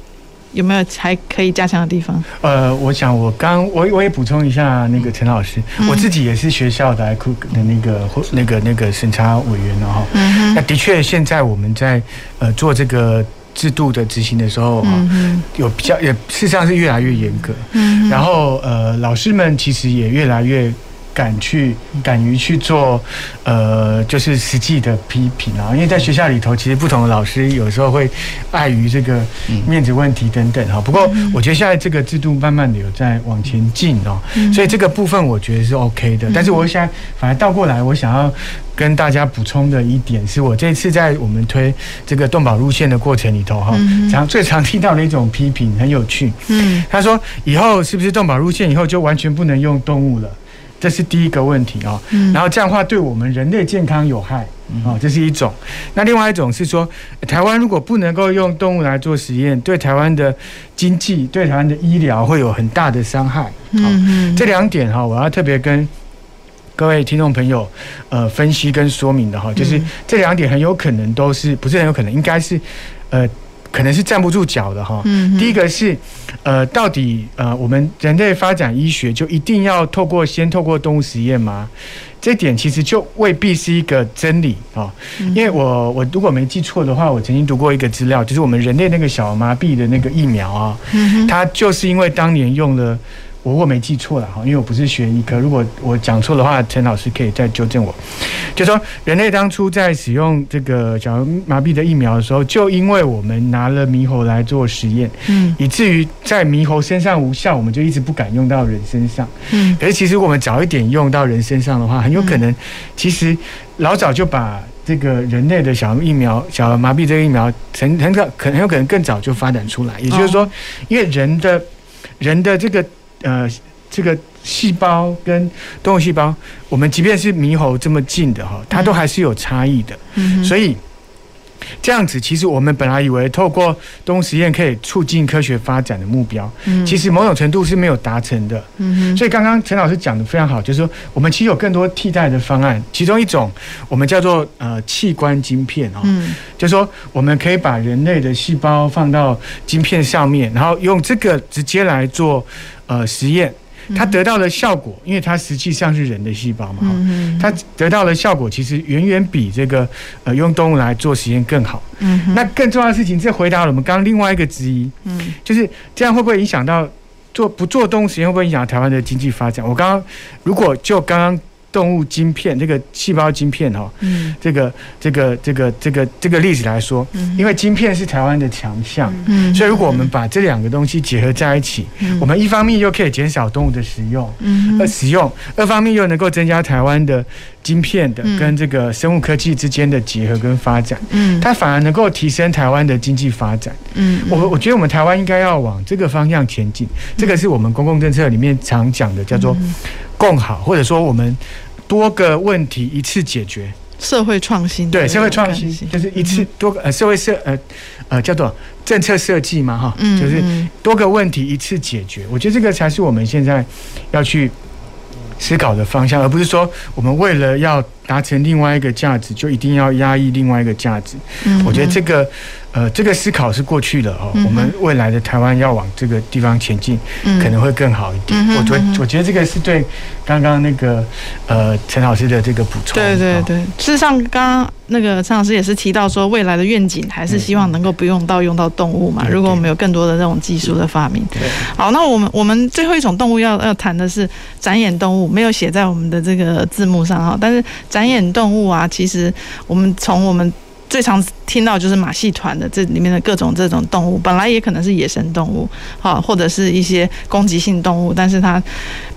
Speaker 1: 有没有还可以加强的地方？
Speaker 2: 呃，我想我刚我我也补充一下那个陈老师，我自己也是学校的 ICOOK 的那个那个那个审查委员哈，那的确现在我们在呃做这个。制度的执行的时候啊，有比较也事实上是越来越严格，然后呃，老师们其实也越来越。敢去，敢于去做，呃，就是实际的批评啊。因为在学校里头，其实不同的老师有时候会碍于这个面子问题等等哈。不过，我觉得现在这个制度慢慢的有在往前进哦，所以这个部分我觉得是 OK 的。但是，我现在反而倒过来，我想要跟大家补充的一点是，我这次在我们推这个动保路线的过程里头哈，常最常听到的一种批评很有趣。嗯，他说以后是不是动保路线以后就完全不能用动物了？这是第一个问题啊，然后这样的话对我们人类健康有害啊，这是一种。那另外一种是说，台湾如果不能够用动物来做实验，对台湾的经济、对台湾的医疗会有很大的伤害。嗯，这两点哈，我要特别跟各位听众朋友呃分析跟说明的哈，就是这两点很有可能都是不是很有可能，应该是呃。可能是站不住脚的哈。嗯第一个是，呃，到底呃，我们人类发展医学就一定要透过先透过动物实验吗？这点其实就未必是一个真理啊。因为我我如果没记错的话，我曾经读过一个资料，就是我们人类那个小儿麻痹的那个疫苗啊，它就是因为当年用了。我如果没记错了哈，因为我不是学医科，如果我讲错的话，陈老师可以再纠正我。就说人类当初在使用这个小儿麻痹的疫苗的时候，就因为我们拿了猕猴来做实验，嗯，以至于在猕猴身上无效，我们就一直不敢用到人身上，嗯。可是其实我们早一点用到人身上的话，很有可能，其实老早就把这个人类的小儿疫苗、小儿麻痹这个疫苗，很很可很有可能更早就发展出来。也就是说，因为人的人的这个。呃，这个细胞跟动物细胞，我们即便是猕猴这么近的哈，它都还是有差异的。嗯，所以。这样子，其实我们本来以为透过动物实验可以促进科学发展的目标，嗯，其实某种程度是没有达成的。嗯，所以刚刚陈老师讲的非常好，就是说我们其实有更多替代的方案，其中一种我们叫做呃器官晶片哦，嗯，就是说我们可以把人类的细胞放到晶片上面，然后用这个直接来做呃实验。它得到的效果，因为它实际上是人的细胞嘛，嗯，它得到的效果其实远远比这个呃用动物来做实验更好。嗯，那更重要的事情，这回答了我们刚刚另外一个质疑，嗯，就是这样会不会影响到做不做动物实验会不会影响台湾的经济发展？我刚刚如果就刚刚。动物晶片这个细胞晶片哈，嗯，这个这个这个这个这个例子来说，嗯，因为晶片是台湾的强项，嗯，所以如果我们把这两个东西结合在一起，嗯，我们一方面又可以减少动物的使用，嗯，呃，使用，二方面又能够增加台湾的晶片的跟这个生物科技之间的结合跟发展，嗯，它反而能够提升台湾的经济发展，嗯，我我觉得我们台湾应该要往这个方向前进，这个是我们公共政策里面常讲的，叫做共好，或者说我们。多个问题一次解决，
Speaker 1: 社会创新
Speaker 2: 对社会创新就是一次多个呃社会设呃呃叫做政策设计嘛哈，就是多个问题一次解决，我觉得这个才是我们现在要去思考的方向，而不是说我们为了要达成另外一个价值，就一定要压抑另外一个价值。嗯我觉得这个。呃，这个思考是过去的哦。我们未来的台湾要往这个地方前进，可能会更好一点。我觉我觉得这个是对刚刚那个呃陈老师的这个补充。
Speaker 1: 对对对，事实上，刚刚那个陈老师也是提到说，未来的愿景还是希望能够不用到用到动物嘛。如果我们有更多的这种技术的发明，好，那我们我们最后一种动物要要谈的是展演动物，没有写在我们的这个字幕上哈。但是展演动物啊，其实我们从我们。最常听到就是马戏团的这里面的各种这种动物，本来也可能是野生动物，哈，或者是一些攻击性动物，但是它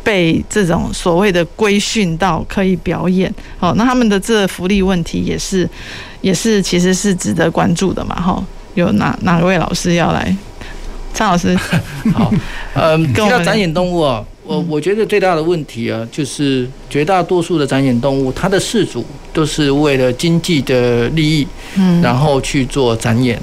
Speaker 1: 被这种所谓的规训到可以表演，好，那他们的这福利问题也是也是其实是值得关注的嘛，哈，有哪哪位老师要来？[laughs] 张老师，[laughs]
Speaker 4: 好，呃，提到展演动物啊。我我觉得最大的问题啊，就是绝大多数的展演动物，它的饲主都是为了经济的利益，嗯，然后去做展演。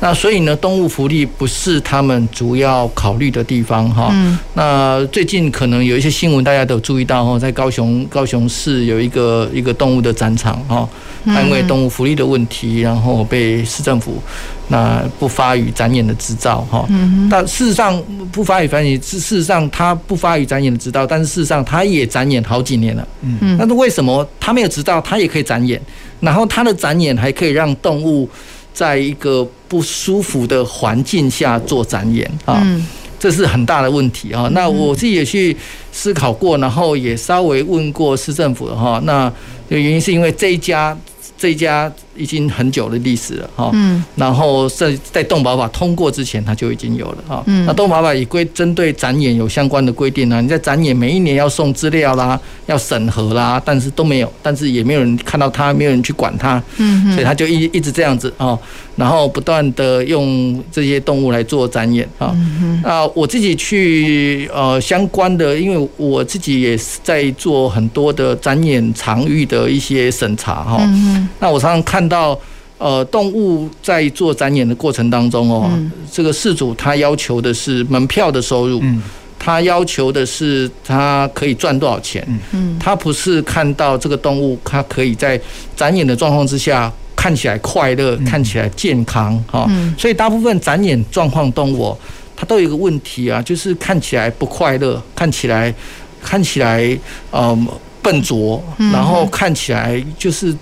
Speaker 4: 那所以呢，动物福利不是他们主要考虑的地方哈。那最近可能有一些新闻，大家都注意到哈，在高雄高雄市有一个一个动物的展场哈，因为动物福利的问题，然后被市政府那不发予展演的执照哈。但事实上不发予展演，事实上他不发予展演的执照，但是事实上他也展演好几年了。嗯，但是为什么他没有执照，他也可以展演？然后他的展演还可以让动物在一个不舒服的环境下做展演啊，这是很大的问题啊。那我自己也去思考过，然后也稍微问过市政府哈。那原因是因为这一家。这一家已经很久的历史了哈，嗯，然后在在动保法通过之前，它就已经有了哈，嗯，那动保法也规针对展演有相关的规定啊，你在展演每一年要送资料啦，要审核啦，但是都没有，但是也没有人看到它，没有人去管它，嗯，所以它就一一直这样子啊，然后不断的用这些动物来做展演啊，那我自己去呃相关的，因为我自己也是在做很多的展演场域的一些审查哈，嗯。那我常常看到，呃，动物在做展演的过程当中哦，这个事主他要求的是门票的收入，他要求的是他可以赚多少钱，他不是看到这个动物，它可以在展演的状况之下看起来快乐，看起来健康哈，所以大部分展演状况动物，它都有一个问题啊，就是看起来不快乐，看起来看起来呃笨拙，然后看起来就是。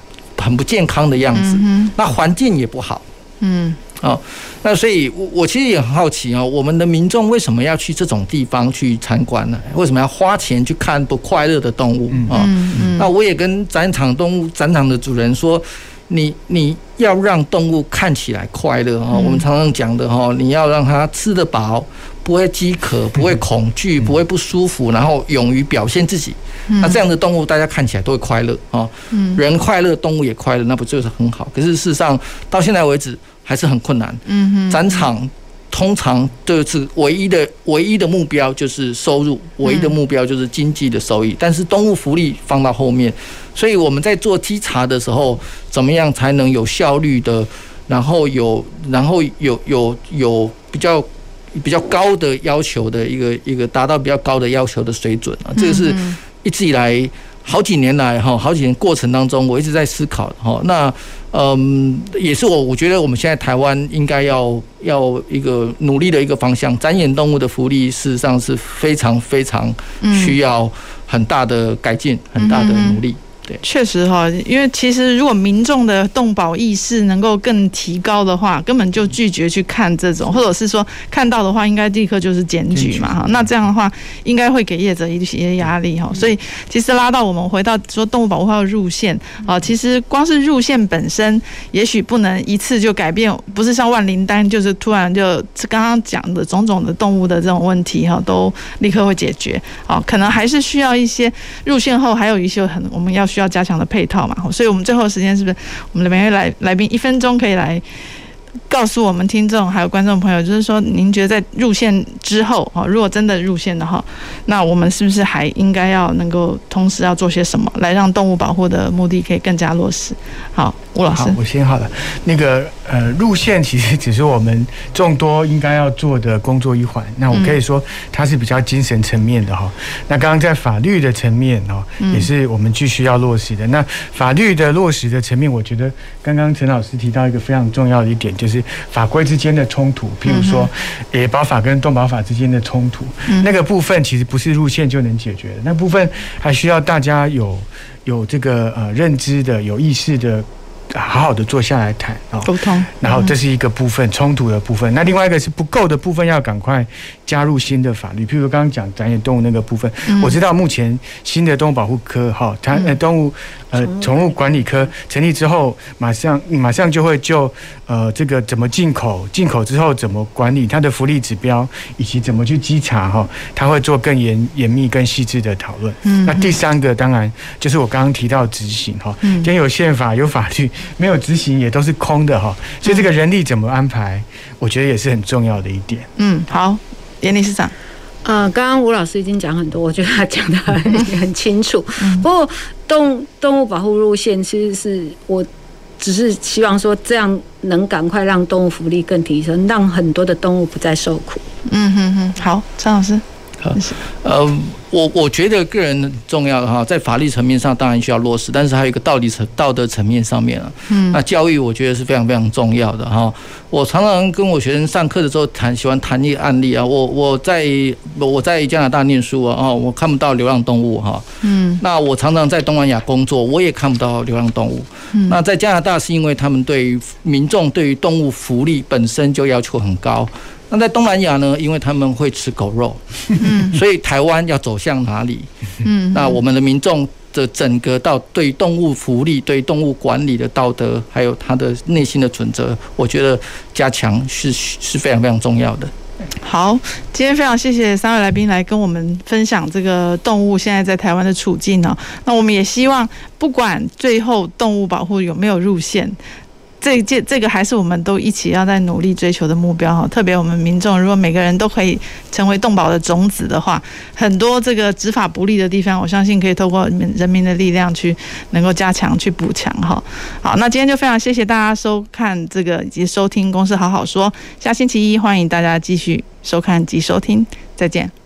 Speaker 4: 很不健康的样子，那环境也不好，嗯，哦，那所以，我我其实也很好奇啊，我们的民众为什么要去这种地方去参观呢？为什么要花钱去看不快乐的动物啊？那我也跟展场动物展场的主人说，你你要让动物看起来快乐啊，我们常常讲的哈，你要让它吃得饱。不会饥渴，不会恐惧，不会不舒服，然后勇于表现自己。那这样的动物，大家看起来都会快乐啊。人快乐，动物也快乐，那不就是很好？可是事实上，到现在为止还是很困难。嗯哼展场通常就是唯一的唯一的目标就是收入，唯一的目标就是经济的收益。但是动物福利放到后面，所以我们在做稽查的时候，怎么样才能有效率的，然后有然后有有有比较比较高的要求的一个一个达到比较高的要求的水准啊，这个是一直以来。好几年来哈，好几年过程当中，我一直在思考哈。那嗯，也是我我觉得我们现在台湾应该要要一个努力的一个方向。展演动物的福利事实上是非常非常需要很大的改进，很大的努力。对，
Speaker 1: 确实哈，因为其实如果民众的动保意识能够更提高的话，根本就拒绝去看这种，或者是说看到的话，应该立刻就是检举嘛哈。那这样的话，应该会给业者一些压力哈。所以其实拉到我们回到说动物保护法入线啊，其实光是入线本身，也许不能一次就改变，不是像万灵丹，就是突然就刚刚讲的种种的动物的这种问题哈，都立刻会解决啊。可能还是需要一些入线后，还有一些很我们要。需要加强的配套嘛，所以我们最后时间是不是我们的每位来来宾一分钟可以来告诉我们听众还有观众朋友，就是说您觉得在入线之后哈，如果真的入线的话，那我们是不是还应该要能够同时要做些什么，来让动物保护的目的可以更加落实？好。吴老师，
Speaker 2: 好，我先好了。那个呃，入线其实只是我们众多应该要做的工作一环。那我可以说，它是比较精神层面的哈。那刚刚在法律的层面哦，也是我们继续要落实的。那法律的落实的层面，我觉得刚刚陈老师提到一个非常重要的一点，就是法规之间的冲突，譬如说野保法跟动保法之间的冲突，那个部分其实不是入线就能解决的，那部分还需要大家有有这个呃认知的、有意识的。好好的坐下来谈啊，沟通，然后这是一个部分冲突的部分。那另外一个是不够的部分，要赶快加入新的法律。譬如刚刚讲展演动物那个部分，我知道目前新的动物保护科哈，它呃动物呃宠物管理科成立之后，马上马上就会就呃这个怎么进口，进口之后怎么管理它的福利指标，以及怎么去稽查哈，它会做更严严密、更细致的讨论。嗯，那第三个当然就是我刚刚提到执行哈，今天有宪法有法律。没有执行也都是空的哈，所以这个人力怎么安排，我觉得也是很重要的一点。
Speaker 1: 嗯，好，严理事长，
Speaker 3: 呃，刚刚吴老师已经讲很多，我觉得他讲得很很清楚。不过动动物保护路线，其实是我只是希望说，这样能赶快让动物福利更提升，让很多的动物不再受苦。
Speaker 1: 嗯哼哼，好，张老师，
Speaker 4: 呃。我我觉得个人重要的哈，在法律层面上当然需要落实，但是还有一个道理层道德层面上面啊，嗯，那教育我觉得是非常非常重要的哈。我常常跟我学生上课的时候谈，喜欢谈一个案例啊。我我在我在加拿大念书啊，哦，我看不到流浪动物哈，嗯，那我常常在东南亚工作，我也看不到流浪动物。嗯，那在加拿大是因为他们对于民众对于动物福利本身就要求很高。那在东南亚呢？因为他们会吃狗肉，所以台湾要走向哪里？嗯，那我们的民众的整个到对动物福利、对动物管理的道德，还有他的内心的准则，我觉得加强是是非常非常重要的。
Speaker 1: 好，今天非常谢谢三位来宾来跟我们分享这个动物现在在台湾的处境呢。那我们也希望，不管最后动物保护有没有入线。这这这个还是我们都一起要在努力追求的目标哈，特别我们民众如果每个人都可以成为动保的种子的话，很多这个执法不力的地方，我相信可以透过人民的力量去能够加强去补强哈。好，那今天就非常谢谢大家收看这个以及收听《公司好好说》，下星期一欢迎大家继续收看及收听，再见。